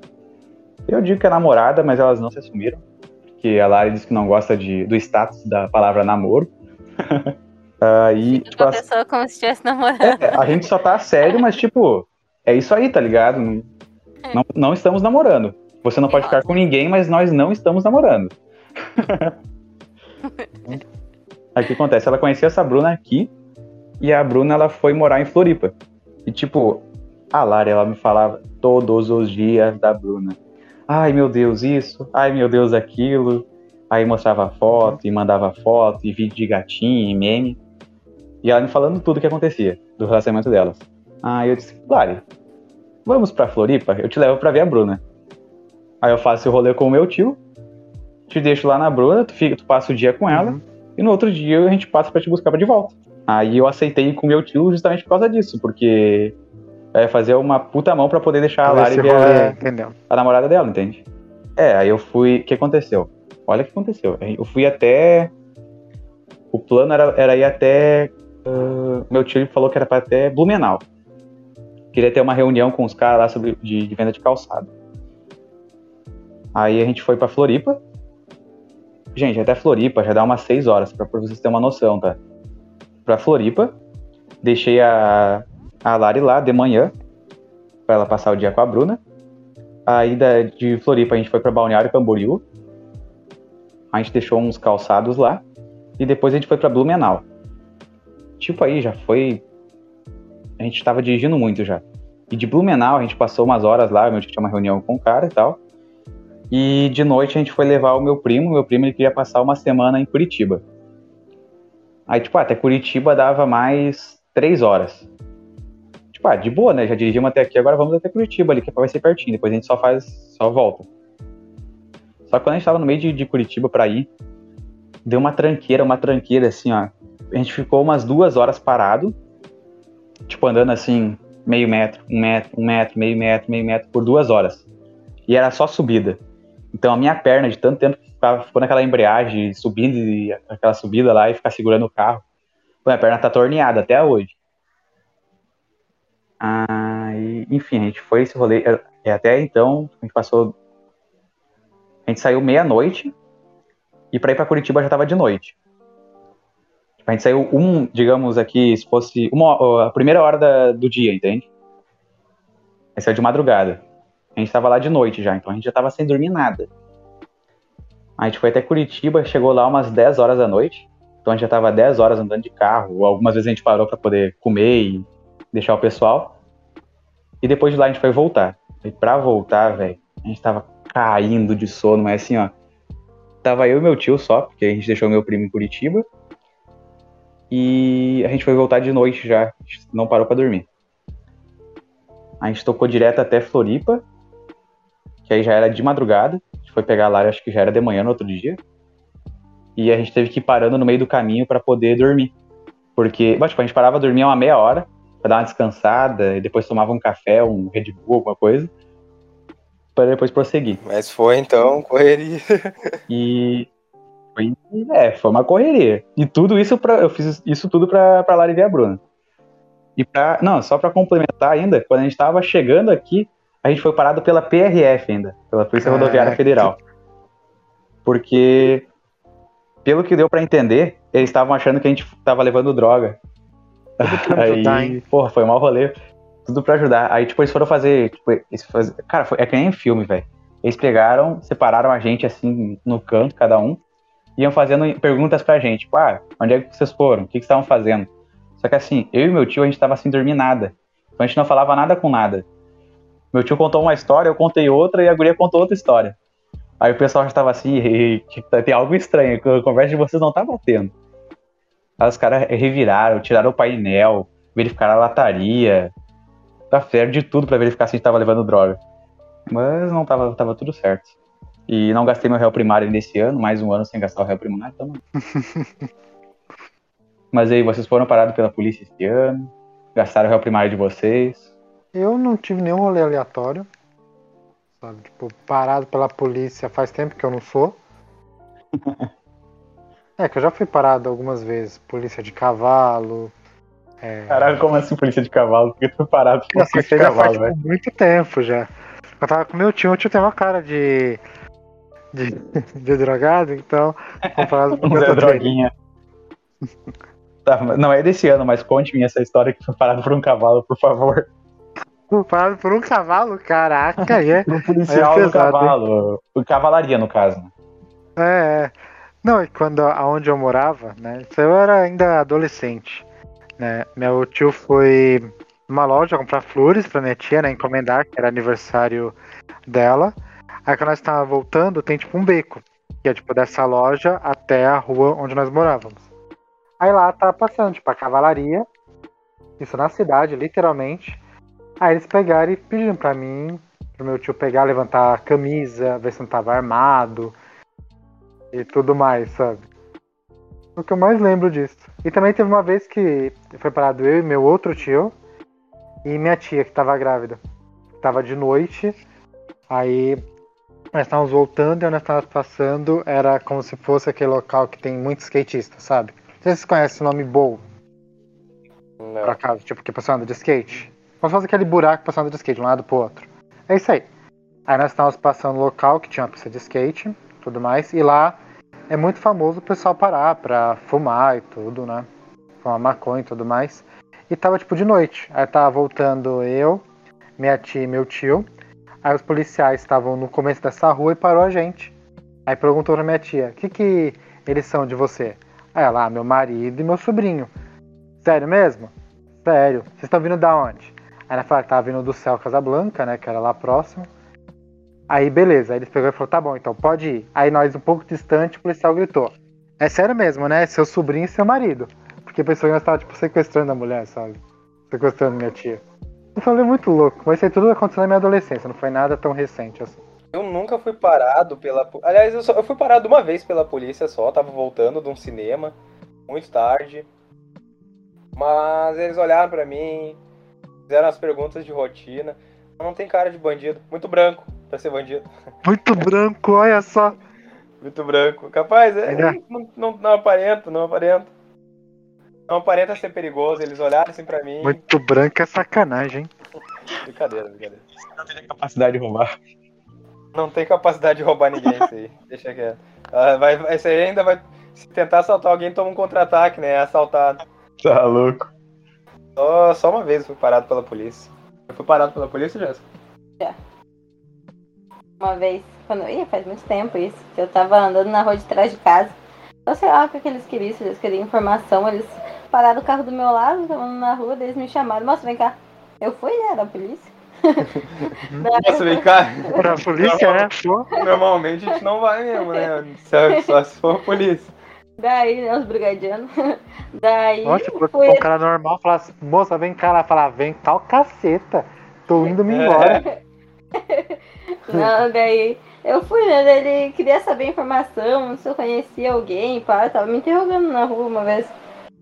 Eu digo que é namorada, mas elas não se assumiram. Porque a Lari disse que não gosta de, do status da palavra namoro. (laughs) Aí, tipo, Uma pessoa como se estivesse namorando. é, a gente só tá sério, mas tipo, é isso aí, tá ligado? Não, não, não estamos namorando. Você não pode ficar com ninguém, mas nós não estamos namorando. (laughs) aí o que acontece? Ela conheceu essa Bruna aqui e a Bruna ela foi morar em Floripa. E tipo, A Lara, ela me falava todos os dias da Bruna. Ai meu Deus, isso. Ai meu Deus, aquilo. Aí mostrava foto e mandava foto e vídeo de gatinho e meme. E ela me falando tudo o que acontecia do relacionamento delas. Aí eu disse, Lari, vamos pra Floripa? Eu te levo pra ver a Bruna. Aí eu faço o rolê com o meu tio, te deixo lá na Bruna, tu, fica, tu passa o dia com ela, Uhum. e no outro dia a gente passa pra te buscar pra de volta. Aí eu aceitei ir com o meu tio justamente por causa disso, porque ia fazer uma puta mão pra poder deixar a Lari ver a, a namorada dela, entende? É, aí eu fui. O que aconteceu? Olha o que aconteceu. Eu fui até. O plano era, era ir até. Ah, meu tio falou que era pra até Blumenau. Queria ter uma reunião com os caras lá sobre, de, de venda de calçado. Aí a gente foi pra Floripa. Gente, até Floripa já dá umas 6 horas, pra vocês terem uma noção, tá? Pra Floripa. Deixei a, a Lari lá de manhã. Pra ela passar o dia com a Bruna. Aí da, de Floripa a gente foi pra Balneário Camboriú. A gente deixou uns calçados lá. E depois a gente foi pra Blumenau. Tipo aí, já foi. A gente tava dirigindo muito já. E de Blumenau a gente passou umas horas lá, meu tio tinha uma reunião com o cara e tal. E de noite a gente foi levar o meu primo. Meu primo ele queria passar uma semana em Curitiba. Aí, tipo, até Curitiba dava mais três horas. Tipo, ah, de boa, né? Já dirigimos até aqui, agora vamos até Curitiba ali, que vai ser pertinho. Depois a gente só faz, só volta. Só que quando a gente tava no meio de, de Curitiba pra ir, deu uma tranqueira, uma tranqueira assim, ó. A gente ficou umas duas horas parado, tipo, andando assim, meio metro, um metro, um metro, meio metro, meio metro, por duas horas. E era só subida. Então a minha perna, de tanto tempo que ficava, ficou naquela embreagem, subindo e aquela subida lá e ficar segurando o carro, minha perna tá torneada até hoje. E, enfim, a gente foi esse rolê. E até então, a gente passou. A gente saiu meia-noite e pra ir pra Curitiba já tava de noite. A gente saiu um, digamos aqui, se fosse uma, a primeira hora da- do dia, entende? A gente saiu de madrugada. A gente tava lá de noite já, então a gente já tava sem dormir nada. A gente foi até Curitiba, chegou lá umas 10 horas da noite. Então a gente já tava 10 horas andando de carro. Algumas vezes a gente parou pra poder comer e deixar o pessoal. E depois de lá a gente foi voltar. E pra voltar, velho, a gente tava caindo de sono, mas assim, ó. Tava eu e meu tio só, porque a gente deixou meu primo em Curitiba. E a gente foi voltar de noite já. A gente não parou pra dormir. A gente tocou direto até Floripa, que aí já era de madrugada. A gente foi pegar lá, acho que já era de manhã no outro dia. E a gente teve que ir parando no meio do caminho pra poder dormir. Porque, bom, tipo, a gente parava dormir uma meia hora pra dar uma descansada e depois tomava um café, um Red Bull, alguma coisa, para depois prosseguir. Mas foi então, correria. E foi, é, foi uma correria. E tudo isso para eu fiz isso tudo pra, pra Lari ver a Bruna. E pra, não, só pra complementar ainda, quando a gente tava chegando aqui, a gente foi parado pela PRF ainda, pela Polícia Caraca. Rodoviária Federal. Porque pelo que deu pra entender, eles estavam achando que a gente tava levando droga. (laughs) Aí, ajudar, hein? porra, foi um mau rolê. Tudo pra ajudar. Aí, tipo, eles foram fazer. Tipo, eles. Cara, foi... é que nem filme, velho. Eles pegaram, separaram a gente assim no canto, cada um, iam fazendo perguntas pra gente. Tipo, ah, onde é que vocês foram? O que, que estavam fazendo? Só que assim, eu e meu tio, a gente tava sem dormir nada. Então a gente não falava nada com nada. Meu tio contou uma história, eu contei outra e a guria contou outra história. Aí o pessoal já tava assim, "Ei, que tá- tem algo estranho, a conversa de vocês não tá batendo. Aí os caras reviraram, tiraram o painel, verificaram a lataria. Tá fizeram de tudo pra verificar se a gente tava levando droga. Mas não tava, tava tudo certo. E não gastei meu réu primário nesse ano, mais um ano sem gastar o réu primário, então. (laughs) Mas aí, vocês foram parados pela polícia esse ano? Gastaram o réu primário de vocês? Eu não tive nenhum rolê aleatório. Sabe, tipo, parado pela polícia faz tempo que eu não sou. (laughs) É, que eu já fui parado algumas vezes. Polícia de cavalo. É... Caralho, como assim polícia de cavalo? Por que tu foi parado por polícia de cavalo, velho? tipo, muito tempo já. Eu tava com meu tio, meu tio tem uma cara de. De, (laughs) de drogado, então. Comparado com (laughs) o Zé. Droguinha. Tá, não é desse ano, mas conte-me essa história que foi parado por um cavalo, por favor. Parado por um cavalo, caraca, (laughs) é. Um policial é do pesado, hein? cavalo. O cavalaria, no caso. É, é. Não, e quando aonde eu morava, né? Eu era ainda adolescente, né? Meu tio foi numa loja comprar flores pra minha tia, né? Encomendar, que era aniversário dela. Aí quando nós estávamos voltando, tem tipo um beco. Que é tipo dessa loja até a rua onde nós morávamos. Aí lá tá passando, tipo, a cavalaria. Isso na cidade, literalmente. Aí eles pegaram e pediram pra mim, pro meu tio pegar, levantar a camisa, ver se não tava armado e tudo mais, sabe? O que eu mais lembro disso. E também teve uma vez que foi parado eu e meu outro tio e minha tia que tava grávida. Tava de noite, aí nós estávamos voltando e nós estávamos passando, era como se fosse aquele local que tem muitos skatistas, sabe? Não sei se vocês conhecem o nome Bowl, Não. por acaso, tipo, que passando de skate. Como se fosse aquele buraco passando de skate de um lado pro outro. É isso aí. Aí nós estávamos passando no local que tinha uma pista de skate, tudo mais, e lá é muito famoso o pessoal parar pra fumar e tudo, né? Fumar maconha e tudo mais. E tava tipo de noite. Aí tava voltando eu, minha tia e meu tio. Aí os policiais estavam no começo dessa rua e parou a gente. Aí perguntou pra minha tia, o que que eles são de você? Aí ela, ah, meu marido e meu sobrinho. Sério mesmo? Sério. Vocês estão vindo da onde? Aí ela falou que tava vindo do céu Casablanca, né? Que era lá próximo. Aí beleza, aí eles pegou e falou, tá bom, então pode ir. Aí nós, um pouco distante, o policial gritou. É sério mesmo, né? Seu sobrinho e seu marido. Porque pensou que nós tava, tipo, sequestrando a mulher, sabe? Sequestrando minha tia. Eu falei muito louco, mas isso aí tudo aconteceu na minha adolescência, não foi nada tão recente assim. Eu nunca fui parado pela. Aliás, eu, só, eu fui parado uma vez pela polícia só, tava voltando de um cinema, muito tarde. Mas eles olharam pra mim, fizeram as perguntas de rotina. Não tem cara de bandido, muito branco pra ser bandido. (laughs) Muito branco, olha só. Muito branco. Capaz, é, é. não, não, não aparenta, não aparenta. Não aparenta ser perigoso. Eles olharam assim pra mim. Muito branco é sacanagem, hein? Brincadeira, brincadeira. Não tem capacidade de roubar. Não tem capacidade de roubar ninguém isso aí. (laughs) Deixa quieto. Ah, vai, vai, isso aí ainda vai. Se tentar assaltar alguém, toma um contra-ataque, né? É assaltado. Tá louco. Só, só uma vez eu fui parado pela polícia. Eu fui parado pela polícia, Jéssica? Uma vez, quando. Ih, faz muito tempo isso. que Eu tava andando na rua de trás de casa. Eu sei lá o que que eles queriam, se eles queriam informação. Eles pararam o carro do meu lado, estavam na rua, eles me chamaram. Moça, vem cá. Eu fui, né? Era a polícia. (laughs) Nossa, vem cá. Pra polícia, né? Normalmente a gente não vai mesmo, né? Só, só se for a polícia. Daí, né, os brigadianos. (laughs) Daí, Nossa, fui. um cara normal falasse, moça, vem cá, ela falar, vem tal caceta. Tô indo me embora. (laughs) Não, daí eu fui, né? Ele queria saber informação, se eu conhecia alguém, pá, tava me interrogando na rua uma vez.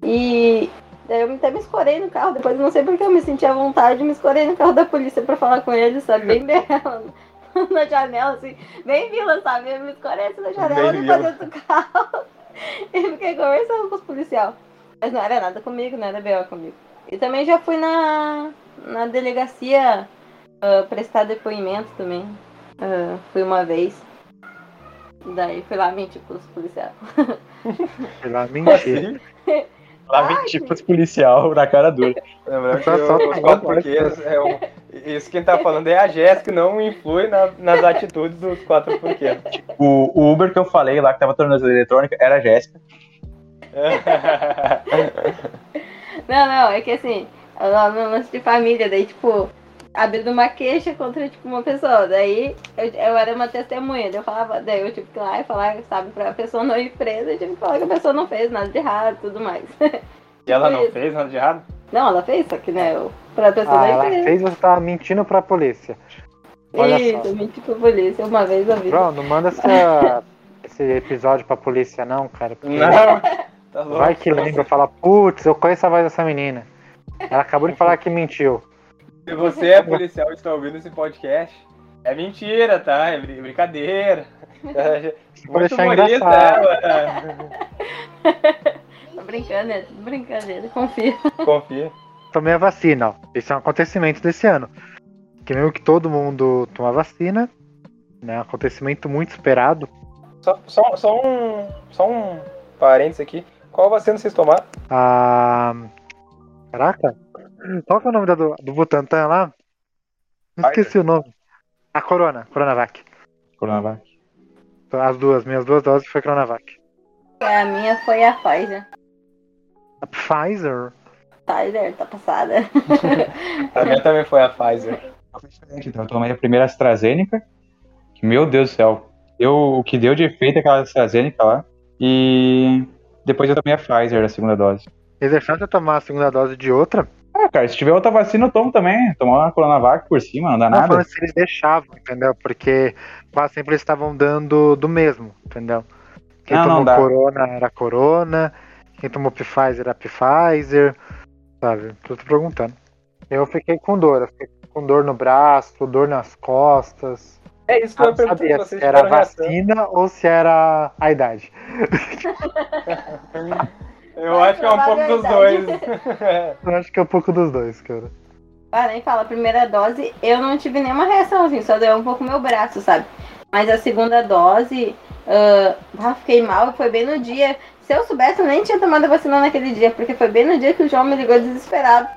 E daí eu até me escorei no carro, depois não sei porque eu me senti à vontade, me escorei no carro da polícia pra falar com ele, sabe? Bem dela, (laughs) na janela, assim, bem vila, sabe? Eu me escorei assim na janela, Bem vila. dentro do carro. (laughs) E fiquei conversando com os policiais. Mas não era nada comigo, não era B.O. comigo. E também já fui na, na delegacia ah, prestar depoimento também. Ah, fui uma vez. Daí fui lá mentir pros policiais. (laughs) Sei lá, mentira. Lá mentir pros policial na cara dura. lembrando que só- os quatro porquês é um... Isso quem tá falando é a Jéssica, não influi na- nas atitudes dos quatro porquês. O, o Uber que eu falei lá, que tava tornando eletrônica, era a Jéssica. (laughs) Não, não, é que assim, lá no lance de família, daí tipo, abrindo uma queixa contra tipo, uma pessoa. Daí eu, eu era uma testemunha, daí eu falava, daí eu tive que ir lá e falar, sabe, pra pessoa não ir presa, eu tive que falar que a pessoa não fez nada de errado e tudo mais. E ela não fez nada de errado? Não, ela fez, só que né, eu, pra pessoa Ah, não ir ela presa. fez você tava mentindo pra polícia. Olha Isso, só. eu menti pra polícia uma vez na vida. Bro, não manda essa, (laughs) esse episódio pra polícia não, cara. Porque Não. Tá vai que lembra, fala, putz, eu conheço a voz dessa menina. Ela acabou de falar que mentiu. Se você é policial e está ouvindo esse podcast, é mentira, tá? É brin- brincadeira. É, (laughs) Vou Muito deixar humorista engraçado. ela. Tô brincando, é tudo brincadeira, confia. Confia. Tomei a vacina, ó. Esse é um acontecimento desse ano. Que mesmo que todo mundo toma vacina, né? Um acontecimento muito esperado. Só, só, só um. Só um parênteses aqui. Qual vacina vocês tomaram? A. Caraca! Qual que é o nome da do, do Butantan lá? Não esqueci o nome. A Corona, Coronavac. Coronavac. As duas, minhas duas doses foi Coronavac. A minha foi a Pfizer. A Pfizer. Tyler, tá passada. (laughs) A minha também foi a Pfizer. Então, eu tomei a primeira AstraZeneca, que, meu Deus do céu, deu, o que deu de efeito aquela AstraZeneca lá, e depois eu tomei a Pfizer, a segunda dose. Eles deixaram de tomar a segunda dose de outra? Ah, cara, se tiver outra vacina, eu tomo também. Tomar uma Coronavac por cima, não dá Não, nada. falando se eles deixavam, entendeu? Porque quase sempre eles estavam dando do mesmo, entendeu? Quem Não, não tomou dá. Corona era Corona, quem tomou Pfizer era Pfizer, sabe? Tô te perguntando. Eu fiquei com dor, eu fiquei com dor no braço, dor nas costas. É isso que Eu eu não perguntei sabia pra vocês. se era tiveram reação. vacina ou se era a idade. (laughs) (laughs) Eu acho que é um pouco dos dois. (laughs) Eu acho que é um pouco dos dois, cara. Ah, nem fala, a primeira dose eu não tive nenhuma reação, assim, só deu um pouco meu braço, sabe? Mas a segunda dose, ah, fiquei mal, foi bem no dia. Se eu soubesse, eu nem tinha tomado a vacina naquele dia, porque foi bem no dia que o João me ligou desesperado.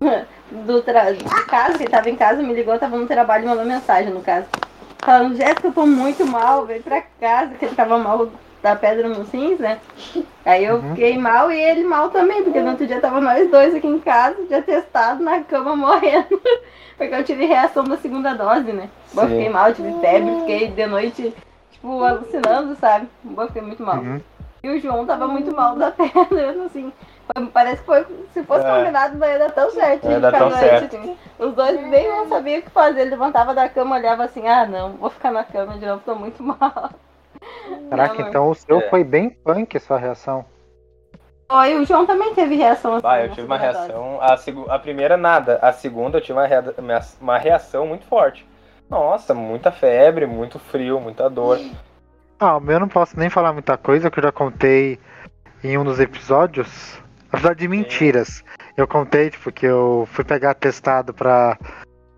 (laughs) Do, tra... de casa, que ele tava em casa, me ligou, tava no trabalho e mandou mensagem, no caso. Falando, Jéssica, eu tô muito mal, vem pra casa, que ele tava mal da pedra nos rins, né? (laughs) Aí eu Uhum. fiquei mal e ele mal também, porque no outro dia tava nós dois aqui em casa, já testado na cama morrendo. (laughs) Porque eu tive reação da segunda dose, né? Bom, eu Sim. fiquei mal, tive febre, fiquei de noite, tipo, alucinando, sabe? Eu fiquei muito mal. Uhum. E o João tava muito mal da (laughs) perna, assim. foi- parece que foi, se fosse É. combinado, não ia dar tão certo. Ia dar tão doente, certo. assim. Os dois nem não sabiam o que fazer. Ele levantava da cama, olhava assim, ah não, vou ficar na cama de novo, tô muito mal. Caraca, Não, então o seu É. foi bem punk a sua reação. Oi, o João também teve reação assim. Bah, eu tive uma reação. A, a primeira, nada. A segunda, eu tive uma, rea- uma reação muito forte. Nossa, muita febre, muito frio, muita dor. Ah, o meu eu não posso nem falar muita coisa, que eu já contei em um dos episódios. Apesar de mentiras. Eu contei, tipo, que eu fui pegar atestado pra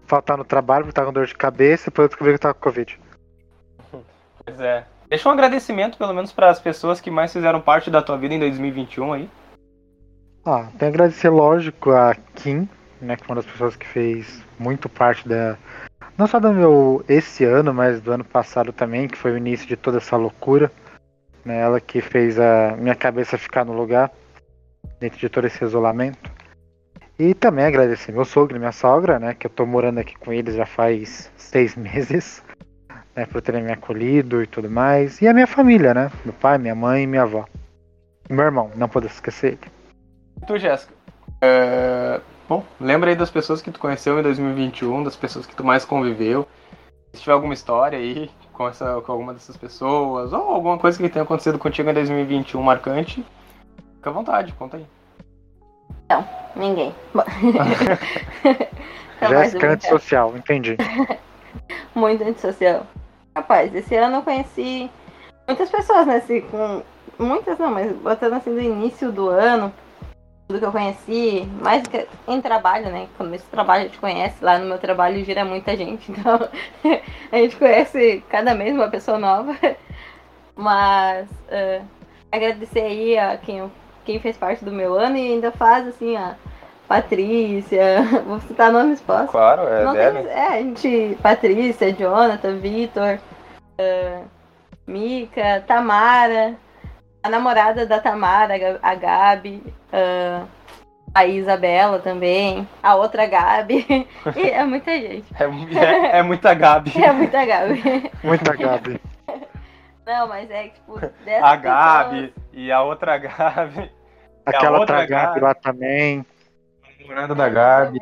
faltar no trabalho, porque tava com dor de cabeça, e depois eu descobri que eu tava com Covid. (laughs) Pois é. Deixa um agradecimento, pelo menos, para as pessoas que mais fizeram parte da tua vida em 2021 aí. Ah, tenho que agradecer, lógico, a Kim, né, que foi uma das pessoas que fez muito parte da. Não só do meu esse ano, mas do ano passado também, que foi o início de toda essa loucura. Né, ela que fez a minha cabeça ficar no lugar, dentro de todo esse isolamento. E também agradecer meu sogro e minha sogra, né, que eu tô morando aqui com eles já faz seis (laughs) meses, né, por terem me acolhido e tudo mais. E a minha família, né, meu pai, minha mãe e minha avó. E meu irmão, não posso esquecer ele. E tu, Jéssica? É, Bom, lembra aí das pessoas que tu conheceu em 2021, das pessoas que tu mais conviveu. Se tiver alguma história aí com, essa, com alguma dessas pessoas, ou alguma coisa que tenha acontecido contigo em 2021 marcante, fica à vontade, conta aí. Ninguém. (laughs) (laughs) Capaz de Jéssica brincar. antissocial, entendi. (laughs) Muito antissocial. Rapaz, esse ano eu conheci muitas pessoas, né? Assim, com... Muitas não, mas botando assim do início do ano, tudo que eu conheci, mais em trabalho, né? Quando esse trabalho a gente conhece, lá no meu trabalho gira muita gente, (laughs) então a gente conhece cada mês uma pessoa nova. Mas eh, agradecer aí a quem, quem fez parte do meu ano e ainda faz assim, a Patrícia, (laughs) vou citar nomes, posso? Claro, é Não tem, é, a gente. Patrícia, Jonathan, Vitor, ah, Mica, Tamara, a namorada da Tamara, a Ga- a Gabi, ah, a Isabela também, a outra Gabi. (laughs) E é muita gente. É, é- é muita Gabi. (laughs) É muita Gabi. Muita Gabi. Não, mas é que, tipo, A Gabi e a outra Gabi. Aquela outra outra Gabi Gabi. lá também. Namorada da Gabi.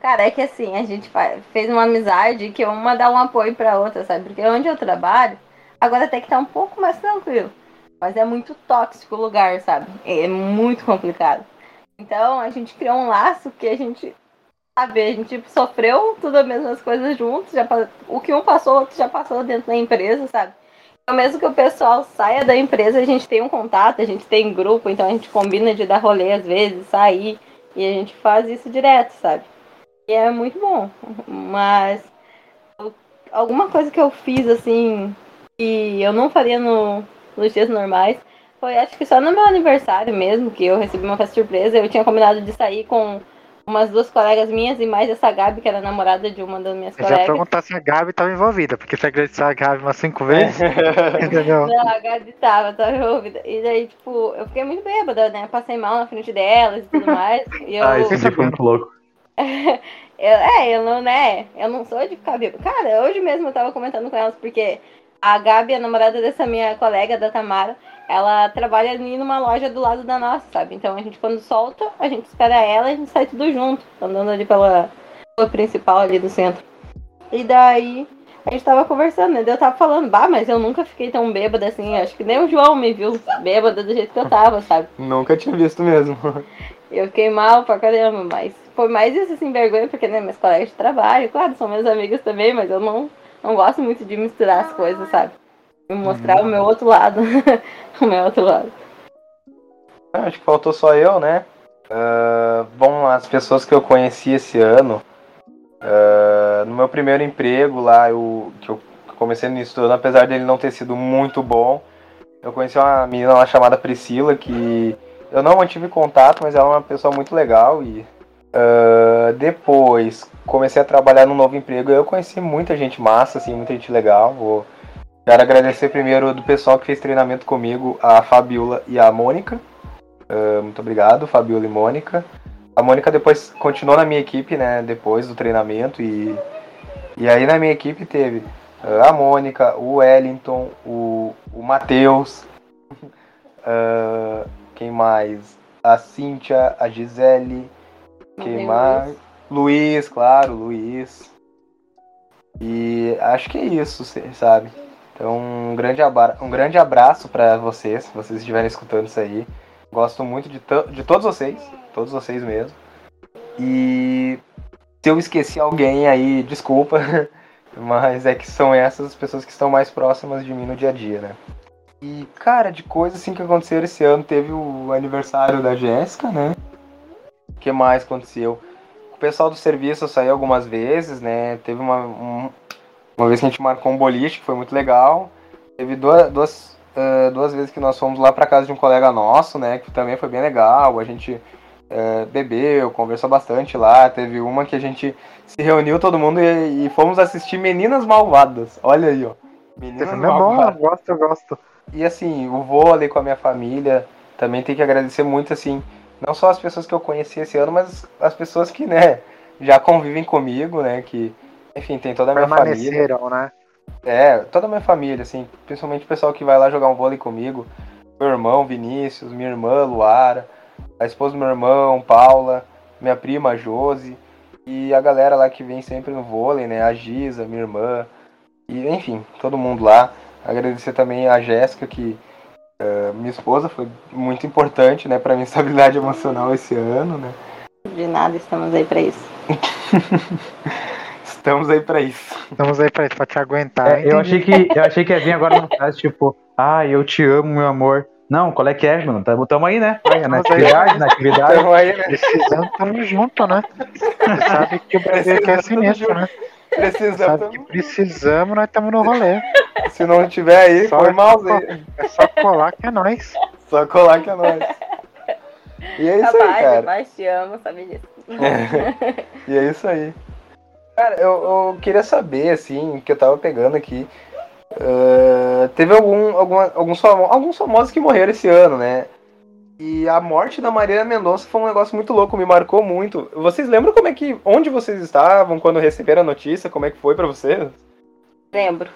Cara, é que assim, a gente fez uma amizade que uma dá um apoio pra outra, sabe? Porque onde eu trabalho, agora até que tá um pouco mais tranquilo. Mas é muito tóxico o lugar, sabe? É muito complicado. Então a gente criou um laço que a gente, sabe, a gente sofreu tudo as mesmas coisas juntos. Já, o que um passou, o outro já passou dentro da empresa, sabe? Então mesmo que o pessoal saia da empresa, a gente tem um contato, a gente tem grupo, então a gente combina de dar rolê às vezes, sair. E a gente faz isso direto, sabe? E é muito bom. Mas alguma coisa que eu fiz assim que eu não faria no, nos dias normais foi acho que só no meu aniversário mesmo, que eu recebi uma festa surpresa. Eu tinha combinado de sair com umas duas colegas minhas e mais essa Gabi, que era namorada de uma das minhas Eu já colegas. perguntar se a Gabi tava envolvida, porque se agradeceu a Gabi umas cinco vezes, (laughs) entendeu? Não, a Gabi tava, tava envolvida. E daí, tipo, eu fiquei muito bêbada, né? Passei mal na frente delas e tudo mais. E eu, Ah, esse dia foi muito (laughs) louco. (laughs) eu, é, eu não, né? Eu não sou de ficar bêbada. Cara, hoje mesmo eu tava comentando com elas, porque a Gabi, a namorada dessa minha colega, da Tamara, ela trabalha ali numa loja do lado da nossa, sabe? Então a gente, quando solta, a gente espera ela e a gente sai tudo junto, andando ali pela rua principal ali do centro. E daí a gente tava conversando, né? Eu tava falando, bah, mas eu nunca fiquei tão bêbada assim. Acho que nem o João me viu bêbada do jeito que eu tava, sabe? Nunca tinha visto mesmo. Eu fiquei mal pra caramba, mas foi mais isso assim, vergonha, porque né, meus colegas de trabalho, claro, são meus amigos também, mas eu não, não gosto muito de misturar as coisas, sabe? Mostrar o meu outro lado. (laughs) o meu outro lado. Acho que faltou só eu, né? Ah, bom, as pessoas que eu conheci esse ano, ah, no meu primeiro emprego lá, eu, que eu comecei no estudo, apesar dele não ter sido muito bom, eu conheci uma menina lá chamada Priscila, que eu não mantive contato, mas ela é uma pessoa muito legal e ah, depois comecei a trabalhar num novo emprego eu conheci muita gente massa, assim, muita gente legal. Vou Quero agradecer primeiro do pessoal que fez treinamento comigo, a Fabiola e a Mônica. Ah, muito obrigado, Fabiola e Mônica. A Mônica depois continuou na minha equipe, né? Depois do treinamento. E, e aí na minha equipe teve ah, a Mônica, o Wellington, o, o Matheus. (laughs) ah, quem mais? A Cíntia, a Gisele. Quem mais? Luiz, claro, Luiz. E acho que é isso, sabe? Então, um grande, abra um grande abraço pra vocês, se vocês estiverem escutando isso aí. Gosto muito de, de todos vocês, todos vocês mesmo. E se eu esqueci alguém aí, desculpa, (laughs) mas é que são essas as pessoas que estão mais próximas de mim no dia a dia, né? E, cara, de coisas assim que aconteceram esse ano, teve o aniversário da Jéssica, né? O que mais aconteceu? O pessoal do serviço saí algumas vezes, né? Teve uma, um- uma vez que a gente marcou um boliche, que foi muito legal. Teve duas, duas, eh, duas vezes que nós fomos lá pra casa de um colega nosso, né? Que também foi bem legal. A gente eh, bebeu, conversou bastante lá. Teve uma que a gente se reuniu todo mundo e, e fomos assistir Meninas Malvadas. Olha aí, ó. Meninas Esse filme é bom, eu Malvadas. gosto, eu gosto. E assim, o vôlei com a minha família, também tem que agradecer muito, assim, não só as pessoas que eu conheci esse ano, mas as pessoas que, né, já convivem comigo, né, que, enfim, tem toda a minha família. Né? É, toda a minha família, assim, principalmente o pessoal que vai lá jogar um vôlei comigo. Meu irmão, Vinícius, minha irmã, Luara, a esposa do meu irmão, Paula, minha prima, Josi, e a galera lá que vem sempre no vôlei, né, a Giza, minha irmã, e enfim, todo mundo lá. Agradecer também a Jéssica, que eh, minha esposa foi muito importante, né, pra minha (laughs) estabilidade emocional esse ano, né. De nada, estamos aí pra isso. (laughs) Estamos aí pra isso. Estamos aí pra isso, pra te aguentar. É, eu, achei que, eu achei que ia vir agora uma frase tipo, ah, eu te amo, meu amor. Não, qual é que é, mano? Tamo, tamo aí, né? Na Tamo aí. atividade, na atividade. Então aí, né, Precisando, tamo junto, né? Você sabe que o Brasil aqui é sinistro, né? precisamos, Sabe que precisamos, nós estamos no rolê. se não tiver aí, Só- mouse aí. É só colar que é nóis. Só colar que é nóis. E é isso aí, Rapaz, cara. rapaz, te amo, sabe disso. E é isso aí. Cara, eu, eu queria saber, assim, que eu tava pegando aqui. ah, teve algum, alguma, alguns, famo- alguns famosos que morreram esse ano, né? E a morte da Marília Mendonça foi um negócio muito louco, me marcou muito. Vocês lembram como é que. onde vocês estavam quando receberam a notícia? Como é que foi pra vocês? Lembro.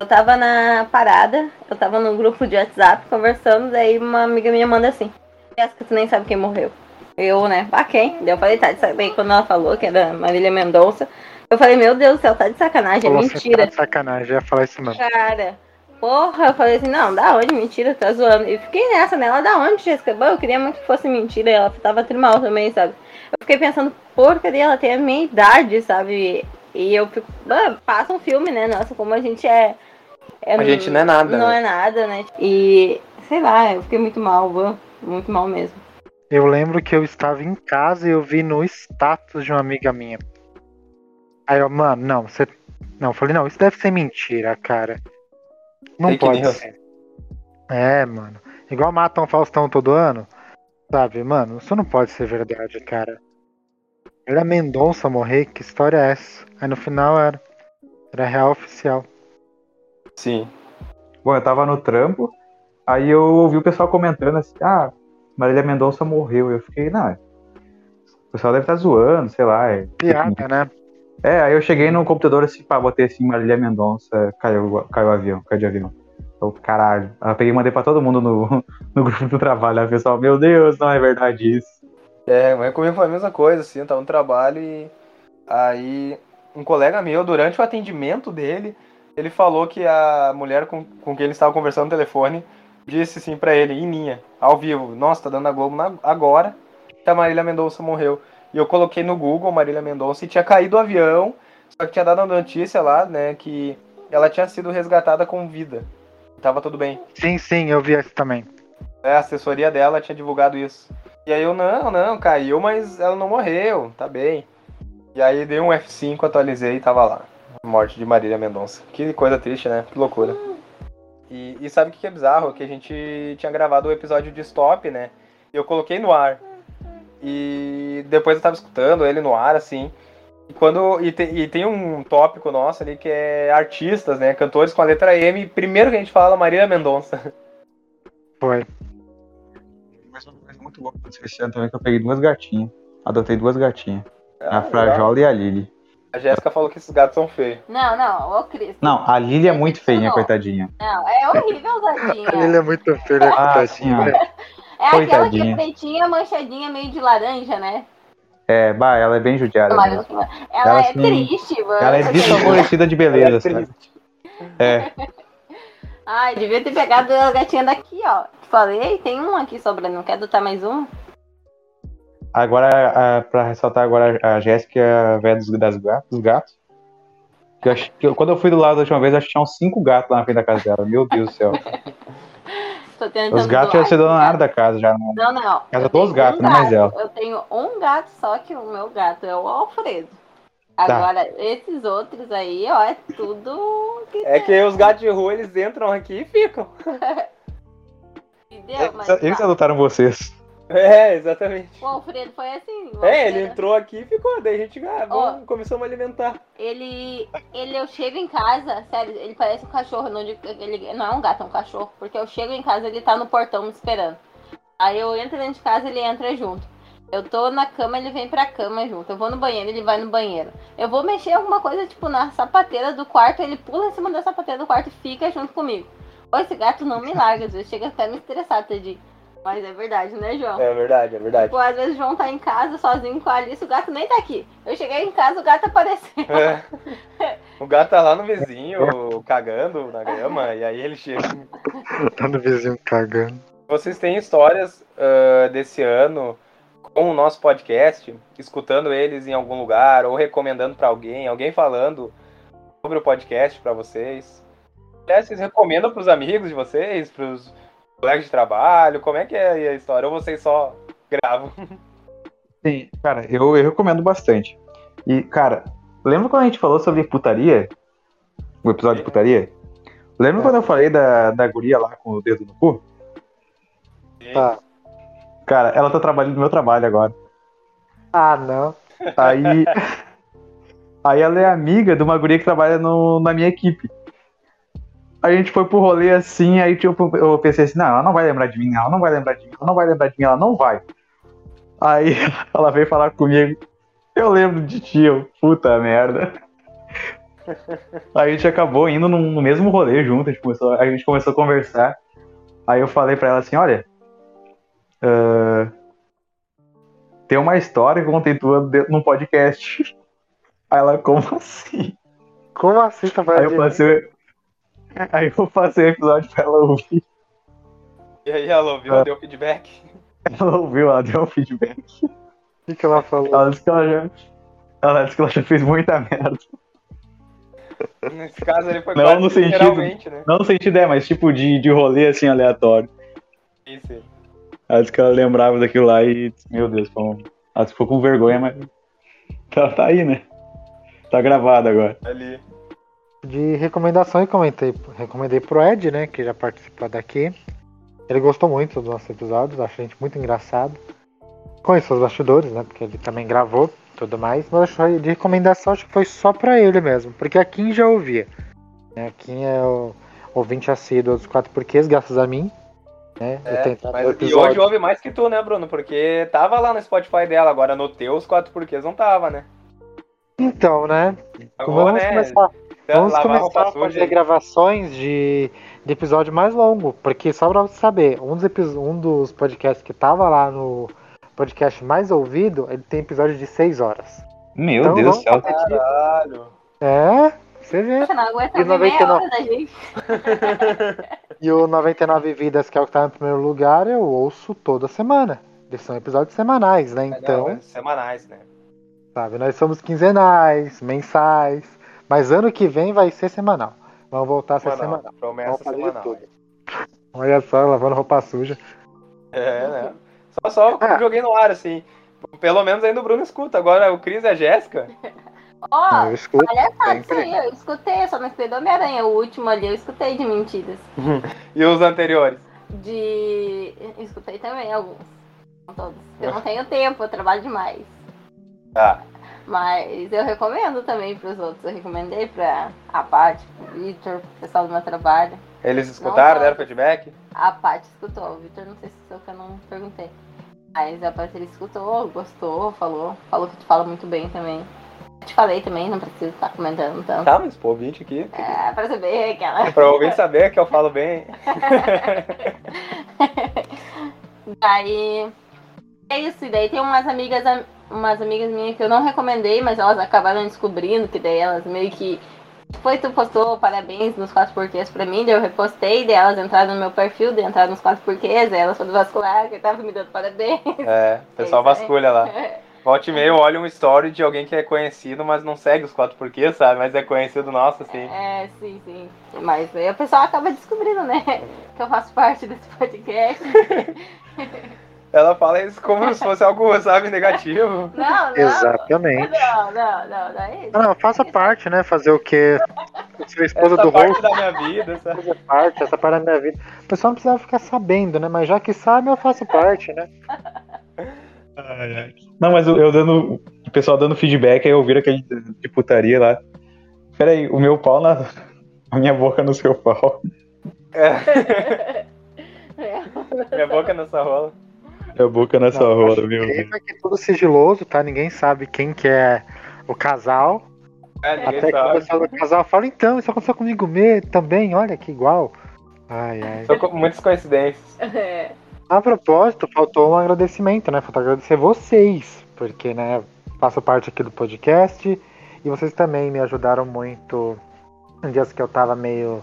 Eu tava na parada, eu tava num grupo de WhatsApp conversando, daí uma amiga minha manda assim, Jéssica, tu nem sabe quem morreu. Eu, né, ah, quem? Daí eu falei, tá sacanagem. Quando ela falou que era Marília Mendonça, eu falei, meu Deus do céu, tá de sacanagem, é Falou, você mentira. tá de sacanagem, eu ia falar isso mesmo. Cara, porra, eu falei assim, não, da onde? Mentira, tá zoando. E fiquei nessa, né? Ela, da onde, Jéssica? Bom, eu queria muito que fosse mentira, e ela tava trimal também, sabe? Eu fiquei pensando, porcaria, ela tem a minha idade, sabe? E eu fico, ah, passa um filme, né? Nossa, como a gente é. é A gente não é nada, Não né? é nada, né? E, sei lá, eu fiquei muito mal, muito mal mesmo. Eu lembro que eu estava em casa e eu vi no status de uma amiga minha. Aí eu, mano, não, você. Não, eu falei, não, isso deve ser mentira, cara. Não Fake pode news. ser. É, mano. Igual matam o Faustão todo ano. Sabe, mano, isso não pode ser verdade, cara. Marília Mendonça morrer, que história é essa? Aí no final era. Era real oficial. Sim. Bom, eu tava no trampo, aí eu ouvi o pessoal comentando assim, ah, Marília Mendonça morreu. Eu fiquei, não, o pessoal deve estar zoando, sei lá. É, Piada, né? É, aí eu cheguei no computador assim, pá, botei assim, Marília Mendonça, caiu, caiu o avião, caiu de avião. Eu, caralho. Aí eu peguei e mandei pra todo mundo no, (laughs) no grupo do trabalho. Aí o pessoal, meu Deus, não é verdade isso. É, mas comigo foi a mesma coisa, assim, eu tava no trabalho e aí um colega meu, durante o atendimento dele, ele falou que a mulher com, com quem ele estava conversando no telefone disse assim pra ele, em linha, ao vivo, nossa, tá dando na Globo na- agora que a Marília Mendonça morreu. E eu coloquei no Google Marília Mendonça e tinha caído o avião, só que tinha dado a notícia lá, né, que ela tinha sido resgatada com vida. Tava tudo bem. Sim, sim, eu vi esse também. É, a assessoria dela tinha divulgado isso. E aí eu, não, não, caiu, mas ela não morreu, tá bem. E aí dei um F5, atualizei e tava lá. Morte de Marília Mendonça. Que coisa triste, né? Que loucura. E, e sabe o que que é bizarro? Que a gente tinha gravado o episódio de Stop, né? E eu coloquei no ar. E depois eu tava escutando ele no ar, assim. E, quando, e, te- e tem um tópico nosso ali que é artistas, né? Cantores com a letra M. Primeiro que a gente fala, Marília Mendonça. Foi. Mas uma coisa muito boa que aconteceu esse ano também, que eu peguei duas gatinhas. Adotei duas gatinhas. Ah, a Frajola e a Lily. A Jéssica falou que esses gatos são feios. Não, não, ô Cris. Não, a Lily é muito feinha, Não. coitadinha. Não, é horrível, (laughs) Zadinha. Ele é muito é Ah, coitadinho, né? É aquela que é Coitadinha. pretinha, manchadinha, meio de laranja, né? É, bah, ela é bem judiada. Ela, mesmo. ela é assim, triste, mano. Ela é desfavorecida de beleza, Ela é sabe? triste. É, (laughs) Ai, devia ter pegado a gatinha daqui, ó. Falei, tem um aqui sobrando. Não quer adotar mais um? agora, a, pra ressaltar agora, a Jéssica é a velha dos, das gatos, dos gatos. Que eu acho que eu- quando eu fui do lado da última vez, acho que tinha uns cinco gatos lá na frente da casa dela. Meu Deus do céu. (laughs) Tô tentando Os gatos doar já se da casa já. Né? Não, não. Casa Eu dos tenho gatos, um não é mais gato. ela. Eu tenho um gato só que o meu gato é o Alfredo. Tá. Agora, esses outros aí, ó, é tudo. que É que os gatos de rua, eles entram aqui e ficam. (laughs) Entendeu? Mas, Eles, eles tá. adotaram vocês. É, exatamente. O Alfredo foi assim. o É, ele Alfredo- entrou aqui e ficou. Daí a gente ah, vamos, começamos a alimentar. Ele, ele, eu chego em casa, sério, ele parece um cachorro, não, ele, não é um gato, é um cachorro, porque eu chego em casa, ele tá no portão me esperando. Aí eu entro dentro de casa, ele entra junto. Eu tô na cama, ele vem pra cama junto. Eu vou no banheiro, ele vai no banheiro. Eu vou mexer alguma coisa, tipo, na sapateira do quarto, ele pula em cima da sapateira do quarto e fica junto comigo. Ô, esse gato não me larga, às vezes chega até me estressar, tadinho. Mas é verdade, né, João? É verdade, é verdade. Tipo, às vezes o João tá em casa sozinho com a Alice, o gato nem tá aqui. Eu cheguei em casa, o gato apareceu. É. O gato tá lá no vizinho, cagando na grama, e aí ele chega. Tá no vizinho cagando. Vocês têm histórias ah, desse ano com o nosso podcast, escutando eles em algum lugar, ou recomendando pra alguém, alguém falando sobre o podcast pra vocês? É, vocês recomendam pros amigos de vocês, pros colegas de trabalho? Como é que é aí a história? Ou vocês só gravam? (laughs) Sim, cara, eu, eu recomendo bastante. E, cara, lembra quando a gente falou sobre putaria? O episódio de putaria? Lembra É. quando eu falei da, da guria lá com o dedo no cu? Tá. Cara, ela tá trabalhando no meu trabalho agora. Ah, não. Aí. (laughs) aí ela é amiga de uma guria que trabalha no, na minha equipe. A gente foi pro rolê assim, aí tipo, eu pensei assim, não, ela não vai lembrar de mim, ela não vai lembrar de mim, ela não vai lembrar de mim, ela não vai. Aí (laughs) ela veio falar comigo, eu lembro de ti, eu, puta merda. Aí a gente acabou indo no, mesmo rolê junto, a gente, começou, a gente começou a conversar. Aí eu falei pra ela assim, olha, ah, tem uma história que eu contei tua num podcast. (laughs) Aí ela, como assim? Como assim tá Aí eu passei, (laughs) aí eu passei o episódio pra ela ouvir. E aí ela ouviu, É. deu feedback? Ela ouviu, ela deu feedback. O que, que ela falou? Ela disse que ela já, ela disse que ela já fez muita merda. Nesse caso ele foi Não, quase no sentido- né? Não no sentido é, mas tipo de, de rolê assim aleatório. Isso. Ela disse que ela lembrava daquilo lá e, meu Deus, foi um- ela ficou com vergonha, mas ela tá aí, né? Tá gravado agora. Ali. De recomendação, eu comentei, recomendei pro Ed, né, que já participou daqui. Ele gostou muito dos nossos episódios, acha a gente muito engraçado. Conheceu os bastidores, né, porque ele também gravou. tudo mais, mas acho de recomendação acho que foi só pra ele mesmo, porque a Kim já ouvia. Né? A Kim é o ouvinte assíduo dos quatro porquês, graças a mim. Né? É, mas- e hoje ouve mais que tu, né, Bruno? Porque tava lá no Spotify dela, agora no teu os quatro porquês não tava, né? Então, né? Agora, vamos né? começar, vamos lavar começar a fazer gravações de, de episódio mais longo, porque só pra você saber, um dos, um dos podcasts que tava lá no podcast mais ouvido, ele tem episódio de 6 horas. Meu Então, Deus do céu. Caralho. É, você vê. Você não aguenta E ouvir meia 99? hora da gente. (laughs) E o 99 Vidas, que é o que tá em primeiro lugar, eu ouço toda semana. Eles são episódios semanais, né? Então, Não, semanais, né? sabe, nós somos quinzenais, mensais, mas ano que vem vai ser semanal. Vamos voltar a ser Semanal. semanal. Promessa Vamos fazer semanal. tudo. Olha só, lavando roupa suja. É, né? Só, só Ah. joguei no ar, assim. Pelo menos ainda o Bruno escuta. Agora o Cris e a Jéssica. (laughs) Ó, escuto. isso sempre. aí, eu escutei, só não escutei do Homem-Aranha, o último ali, eu escutei de mentiras. (laughs) E os anteriores. De. eu Escutei também alguns. Não todos. Eu não tenho tempo, eu trabalho demais. Tá. Mas eu recomendo também pros outros. Eu recomendei pra a Paty, pro Victor, pro pessoal do meu trabalho. Eles escutaram, Não, deram feedback? A Paty escutou, o Victor não sei se escutou, que eu não perguntei. Mas a Paty escutou, gostou, falou. Falou que tu fala muito bem também. Eu te falei também, não preciso estar comentando tanto. Tá, mas pô, ouvinte aqui. É, pra saber aquela. Pra (laughs) ouvinte saber que eu falo bem. (laughs) Daí. É isso, e daí tem umas amigas, umas amigas minhas que eu não recomendei, mas elas acabaram descobrindo que daí elas meio que. Foi, tu postou parabéns nos quatro porquês pra mim, daí eu repostei, daí elas entraram no meu perfil, daí entraram nos quatro porquês, aí elas foram vascular, que tava me dando parabéns. É, (laughs) o pessoal É vasculha lá. (laughs) Volte e meia, eu olho um story de alguém que é conhecido, mas não segue os quatro porquês, sabe? Mas é conhecido nosso, assim. É, sim, sim. Mas aí o pessoal acaba descobrindo, né? (laughs) Que eu faço parte desse podcast. Ela fala isso como se fosse algo, sabe, negativo. (laughs) Não, não. Exatamente. Não, não, não, não é isso. Não, faça parte, né? Fazer o quê? Ser esposa Essa do parte host, da minha vida, sabe? fazer parte, essa parte da minha vida. O pessoal não precisava ficar sabendo, né? Mas já que sabe, eu faço parte, né? Não, mas eu, eu dando. O pessoal dando feedback, aí ouviram aquele de putaria lá. Peraí, o meu pau na. (laughs) A minha boca no seu pau. É, É. (laughs) minha boca nessa rola. Minha boca nessa Não, acho meu. incrível que é tudo sigiloso, tá? Ninguém sabe quem que é o casal. É, Até que o pessoal do casal fala, então, isso aconteceu comigo mesmo também, olha que igual. Ai, ai. São co- muitas coincidências. (laughs) É. A propósito, faltou um agradecimento, né? Faltou agradecer vocês, porque, né, faço parte aqui do podcast e vocês também me ajudaram muito em dias que eu tava meio.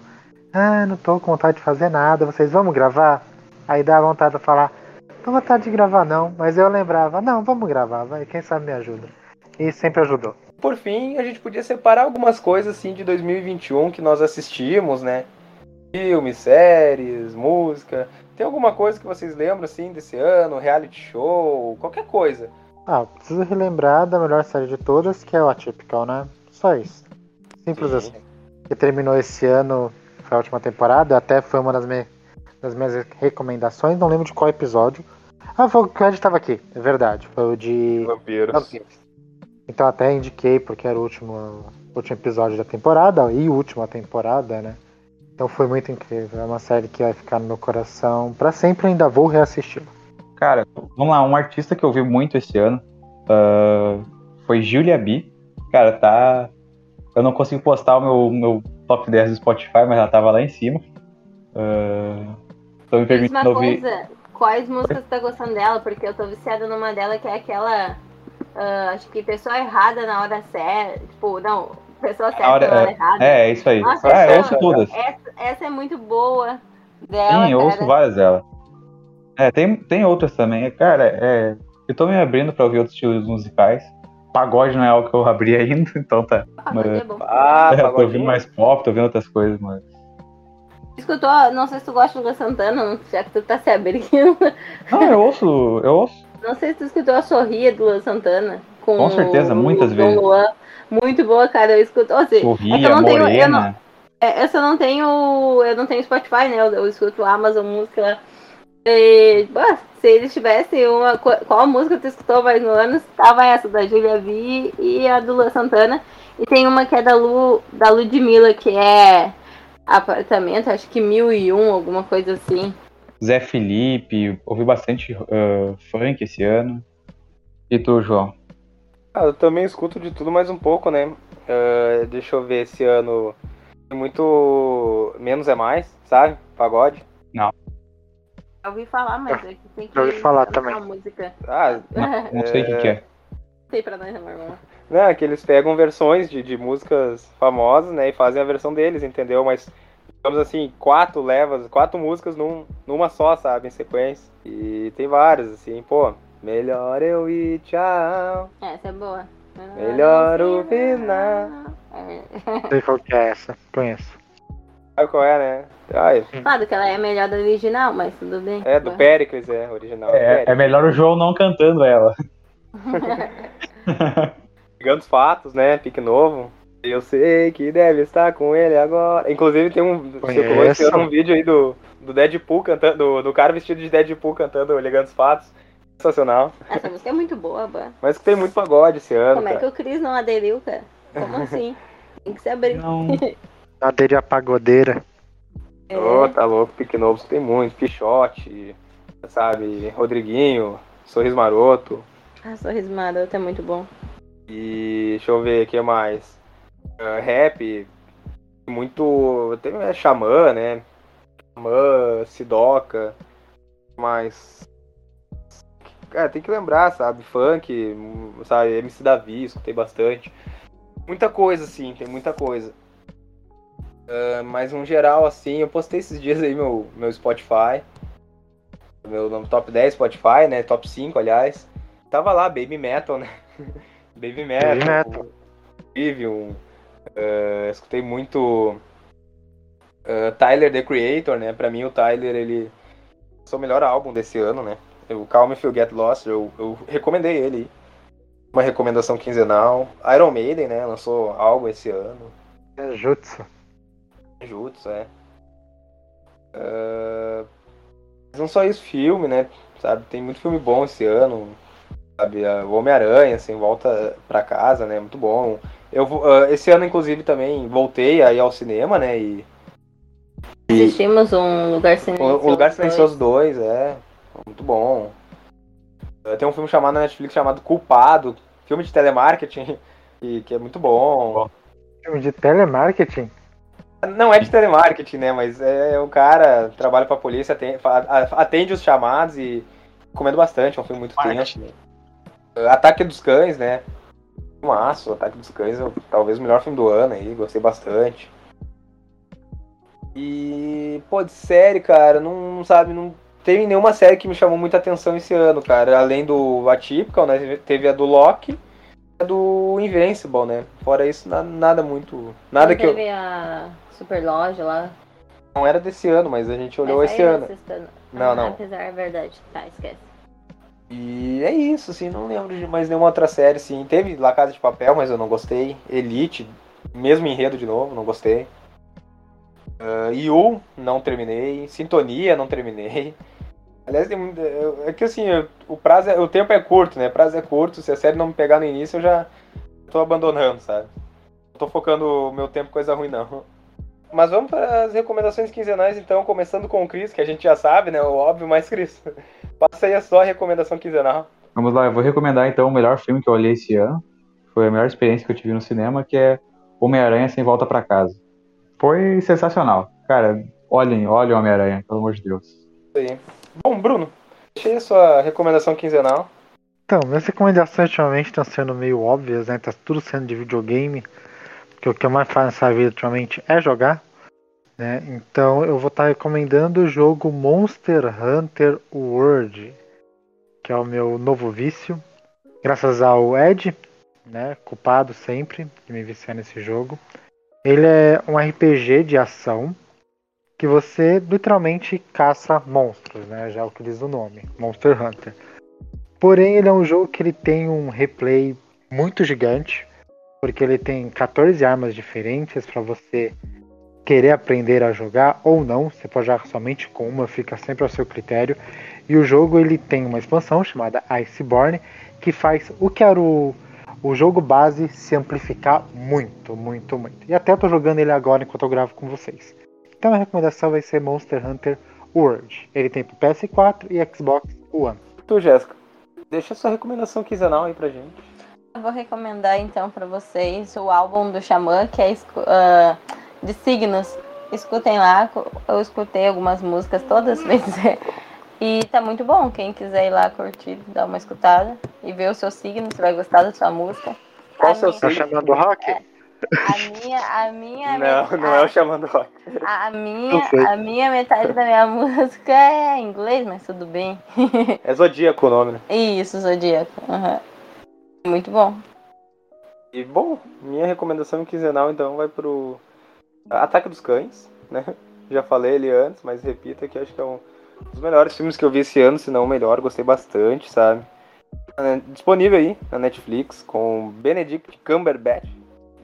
Ah, não tô com vontade de fazer nada, vocês vamos gravar? Aí dá vontade de falar, não vontade de gravar não, mas eu lembrava, não, vamos gravar, vai, quem sabe me ajuda. E sempre ajudou. Por fim, a gente podia separar algumas coisas assim de 2021 que nós assistimos, né? Filmes, séries, música. Tem alguma coisa que vocês lembram assim desse ano? Reality show, qualquer coisa. Ah, preciso relembrar da melhor série de todas, que é o Atypical, né? Só isso. Simples Sim. assim. Que terminou esse ano, foi a última temporada, até foi uma das, me- das minhas recomendações, não lembro de qual episódio. Ah, foi o Ed estava aqui, é verdade. Foi o de Vampiros. Vampiros. Então até indiquei porque era o último, último episódio da temporada e última temporada, né? Então foi muito incrível. É uma série que vai ficar no meu coração pra sempre. Ainda vou reassisti-la. Cara, vamos lá, um artista que eu vi muito esse ano ah, foi Julia B. Cara, tá. Eu não consigo postar o meu, meu top 10 do Spotify, mas ela tava lá em cima. Ah, tô me permitindo ouvir. coisa, quais músicas tu tá gostando dela? Porque eu tô viciada numa dela que é aquela. ah, acho que pessoa errada na hora certa. Tipo, não, pessoa certa hora- na hora errada. É, é isso aí. Nossa, ah, eu essa- ouço todas. Essa, essa é muito boa dela. Sim, eu ouço cara. várias delas. É, tem, tem outras também. Cara, é, eu tô me abrindo pra ouvir outros estilos musicais. Pagode não é algo que eu abri (laughs) ainda, então tá. Pagode é bom. Ah, (laughs) É, tô ouvindo mais pop, tô ouvindo outras coisas, mas. Escutou, não sei se tu gosta do Luan Santana, já que tu tá se abrindo. Não, eu ouço, eu ouço. Não sei se tu escutou a Sorria do Luan Santana. Com, Com certeza, muitas o vezes. Luan. Muito boa, cara. Eu escuto. Seja, Sorria, é que eu não tenho. Eu, não, Morena. é, eu só não tenho. Eu não tenho Spotify, né? Eu, eu escuto Amazon Música lá. E, bah, se eles tivessem uma. Qual música tu escutou mais no ano? Tava essa da Julia V e a do Lua Santana. E tem uma que é da Lu, da Ludmilla, que é apartamento, acho que mil e um, alguma coisa assim. Zé Felipe, ouvi bastante uh, funk esse ano. E tu, João? Ah, eu também escuto de tudo mais um pouco, né? Uh, deixa eu ver, esse ano muito menos é mais, sabe? Pagode. Não. Eu ouvi falar, mas é que tem que. Eu ouvi falar também. Música. Ah, não, não sei o que, que é. Sei pra nós, amor. Vamos. Não, é que eles pegam versões de, de músicas famosas, né, e fazem a versão deles, entendeu? Mas, digamos assim, quatro levas, quatro músicas num, numa só, sabe, em sequência. E tem várias, assim, pô, melhor eu ir, tchau. Essa é boa. Melhor o final. É. Sei qual que é essa. Conheço. Sabe qual é, né? Ai, Claro que ela é melhor do original, mas tudo bem. é do Pericles, é, original. É, é melhor o João não cantando ela. (laughs) (laughs) Pegando os fatos, né? Pique novo. Eu sei que deve estar com ele agora. Inclusive tem um. Conheço. um vídeo aí do, do Deadpool cantando. Do, do cara vestido de Deadpool cantando Elegando os Fatos. Sensacional. Essa música é muito boa. Mas que tem muito pagode esse ano. Como é que cara. o Cris não aderiu, cara? Como assim? Tem que se abrir. Não. A dele é a pagodeira. É. Ô, tá louco, Pique Novo tem muito. Pichote, sabe? Rodriguinho, Sorriso Maroto. Ah, Sorriso Maroto é muito bom. E deixa eu ver o que mais. Ah, rap. Muito. Tem é, Xamã, né? Xamã, Sidoca. Mas. Cara, tem que lembrar, sabe? Funk, sabe? MC Davi, escutei bastante. Muita coisa, assim, tem muita coisa. Ah, mas no geral, assim, eu postei esses dias aí meu, meu Spotify. Meu top 10 Spotify, né? Top 5, aliás. Tava lá, Baby Metal, né? (laughs) Baby Metal. Baby Metal. Trivium. eh, escutei muito eh, Tyler, The Creator, né? Pra mim o Tyler, ele... o melhor álbum desse ano, né? O Calm If You Get Lost, eu, eu recomendei ele. Uma recomendação quinzenal. Iron Maiden, né? Lançou algo esse ano. É Jutsu. Jutsu, é. Mas não só isso, filme, né? Sabe, tem muito filme bom esse ano. Sabe, ah, o Homem-Aranha, assim, volta pra casa, né? Muito bom. Eu, vou- ah, esse ano, inclusive, também voltei aí ao cinema, né? E Assistimos um Lugar Silencioso. o Lugar. Silencioso 2, é. Muito bom. Ah, Tem um filme chamado na Netflix chamado Culpado, filme de telemarketing, (laughs) e, que é muito bom. Filme de telemarketing. Não é de telemarketing, né? Mas é o cara trabalha pra polícia, atende, atende os chamados e recomendo bastante, é um filme muito tenso. Ataque dos Cães, né? Maço, Ataque dos Cães é talvez o melhor filme do ano aí, gostei bastante. E, pô, de série, cara, não, não sabe, não teve nenhuma série que me chamou muita atenção esse ano, cara. Além do Atypical, né? teve- a do Loki e a do Invincible, né? Fora isso, na- nada muito. Nada Não que eu. teve a Super Loja lá. Não era desse ano, mas a gente olhou esse ano. Não, Ah, não. Apesar, é verdade. Tá, esquece. E é isso, assim, não lembro de mais nenhuma outra série, assim. Teve La Casa de Papel, mas eu não gostei. Elite, mesmo enredo de novo, não gostei. Uh, não terminei. Sintonia, não terminei. Aliás, é que assim, o prazo, é- o tempo é curto, né? O prazo é curto. Se a série não me pegar no início, eu já tô abandonando, sabe? Não tô focando o meu tempo em coisa ruim, não. Mas vamos para as recomendações quinzenais, então, começando com o Cris, que a gente já sabe, né? O óbvio, mas Cris, passa aí a sua recomendação quinzenal. Vamos lá, eu vou recomendar então o melhor filme que eu olhei esse ano. Foi a melhor experiência que eu tive no cinema, que é Homem-Aranha Sem Volta pra Casa. Foi sensacional. Cara, olhem, olhem Homem-Aranha, pelo amor de Deus. Isso aí. Bom, Bruno, deixa aí a sua recomendação quinzenal. Então, minhas recomendações ultimamente estão sendo meio óbvias, né? Tá tudo sendo de videogame. Porque o que eu mais faço nessa vida ultimamente é jogar. Né? Então eu vou estar recomendando o jogo Monster Hunter World, que é o meu novo vício. Graças ao Ed, né? Culpado sempre de me viciar nesse jogo. Ele é um RPG de ação que você literalmente caça monstros, né? Já é o que diz o nome, Monster Hunter. Porém, ele é um jogo que ele tem um replay muito gigante, porque ele tem 14 armas diferentes para você querer aprender a jogar ou não. Você pode jogar somente com uma, fica sempre ao seu critério. E o jogo ele tem uma expansão chamada Iceborne que faz o que era o, o jogo base se amplificar muito, muito, muito. E até eu tô jogando ele agora enquanto eu gravo com vocês. Então a recomendação vai ser Monster Hunter World. Ele tem pro PS4 e Xbox One. Tu, Jéssica, deixa sua recomendação quinzenal aí pra gente. Eu vou recomendar então para vocês o álbum do Xamã, que é uh, de signos. Escutem lá, eu escutei algumas músicas todas (laughs) as vezes. E tá muito bom. Quem quiser ir lá curtir, dar uma escutada e ver o seu signo, você vai gostar da sua música. Qual o seu signo? Tá chamando rock? É, a minha, a minha. Não, não é o chamando rock. A, a minha, a minha metade da minha (laughs) música é em inglês, mas tudo bem. É Zodíaco o nome, né? Isso, Zodíaco. Uhum. Muito bom. E bom, minha recomendação quinzenal então vai pro Ataque dos Cães, né? (laughs) Já falei ele antes, mas repito que acho que é um dos melhores filmes que eu vi esse ano, se não o melhor, gostei bastante, sabe? É disponível aí na Netflix com Benedict Cumberbatch.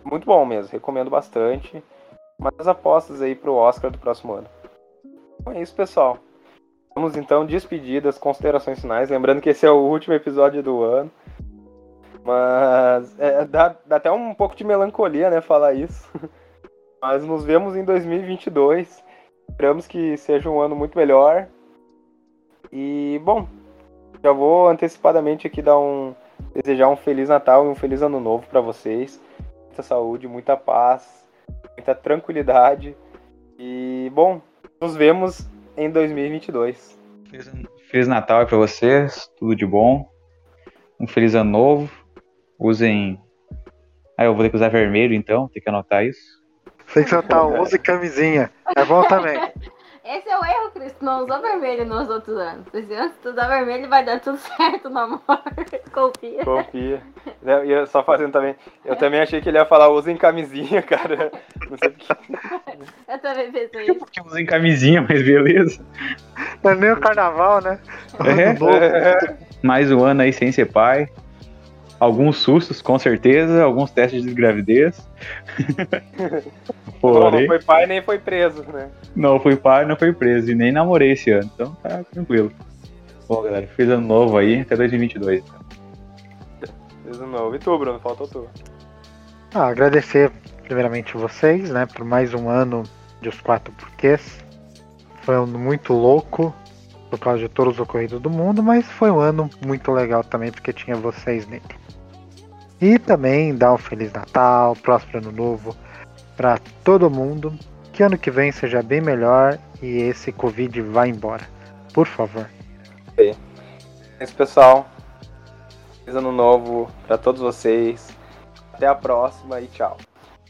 Muito bom mesmo, recomendo bastante. Mas apostas aí pro Oscar do próximo ano. Então é isso, pessoal. Vamos então despedidas, considerações finais. Lembrando que esse é o último episódio do ano. Mas é, dá, dá até um pouco de melancolia, né, falar isso. (laughs) Mas nos vemos em 2022. Esperamos que seja um ano muito melhor. E, bom, já vou antecipadamente aqui dar um. desejar um Feliz Natal e um Feliz Ano Novo para vocês. Muita saúde, muita paz, muita tranquilidade. E, bom, nos vemos em 2022. Feliz Natal para vocês, tudo de bom. Um feliz ano novo. Usem. Ah, eu vou ter que usar vermelho então, tem que anotar isso. Tem que anotar, use camisinha. É bom também. (laughs) Esse é o erro, Cris. Tu não usou vermelho nos outros anos. Esse ano, se tu usar vermelho, vai dar tudo (laughs) certo no amor. Confia. Confia. E eu só fazendo também. Eu também achei que ele ia falar usem camisinha, (laughs) cara. Não sei porquê. Eu também pensei isso. Porque usem camisinha, mas beleza. Não é nem o carnaval, né? É. Mais um ano aí sem ser pai. Alguns sustos, com certeza. Alguns testes de gravidez. (laughs) Não, Porém, não foi pai nem foi preso, né? não fui pai, não fui preso. E nem namorei esse ano. Então tá tranquilo. Bom, galera, feliz ano novo aí. Até 2022. Feliz ano novo. E tu, Bruno? Faltou tu. Ah, agradecer primeiramente vocês, né, por mais um ano de Os Quatro Porquês. Foi um ano muito louco por causa de todos os ocorridos do mundo, mas foi um ano muito legal também porque tinha vocês nele. E também dar um Feliz Natal, próspero Ano Novo para todo mundo. Que ano que vem seja bem melhor e esse Covid vá embora. Por favor. É isso, pessoal. Feliz ano novo pra todos vocês. Até a próxima e tchau.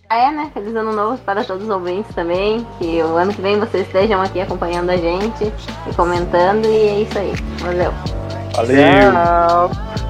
Ah, é, né? Feliz ano novo para todos os ouvintes também. Que o ano que vem vocês estejam aqui acompanhando a gente e comentando. E é isso aí. Valeu. Valeu! Tchau.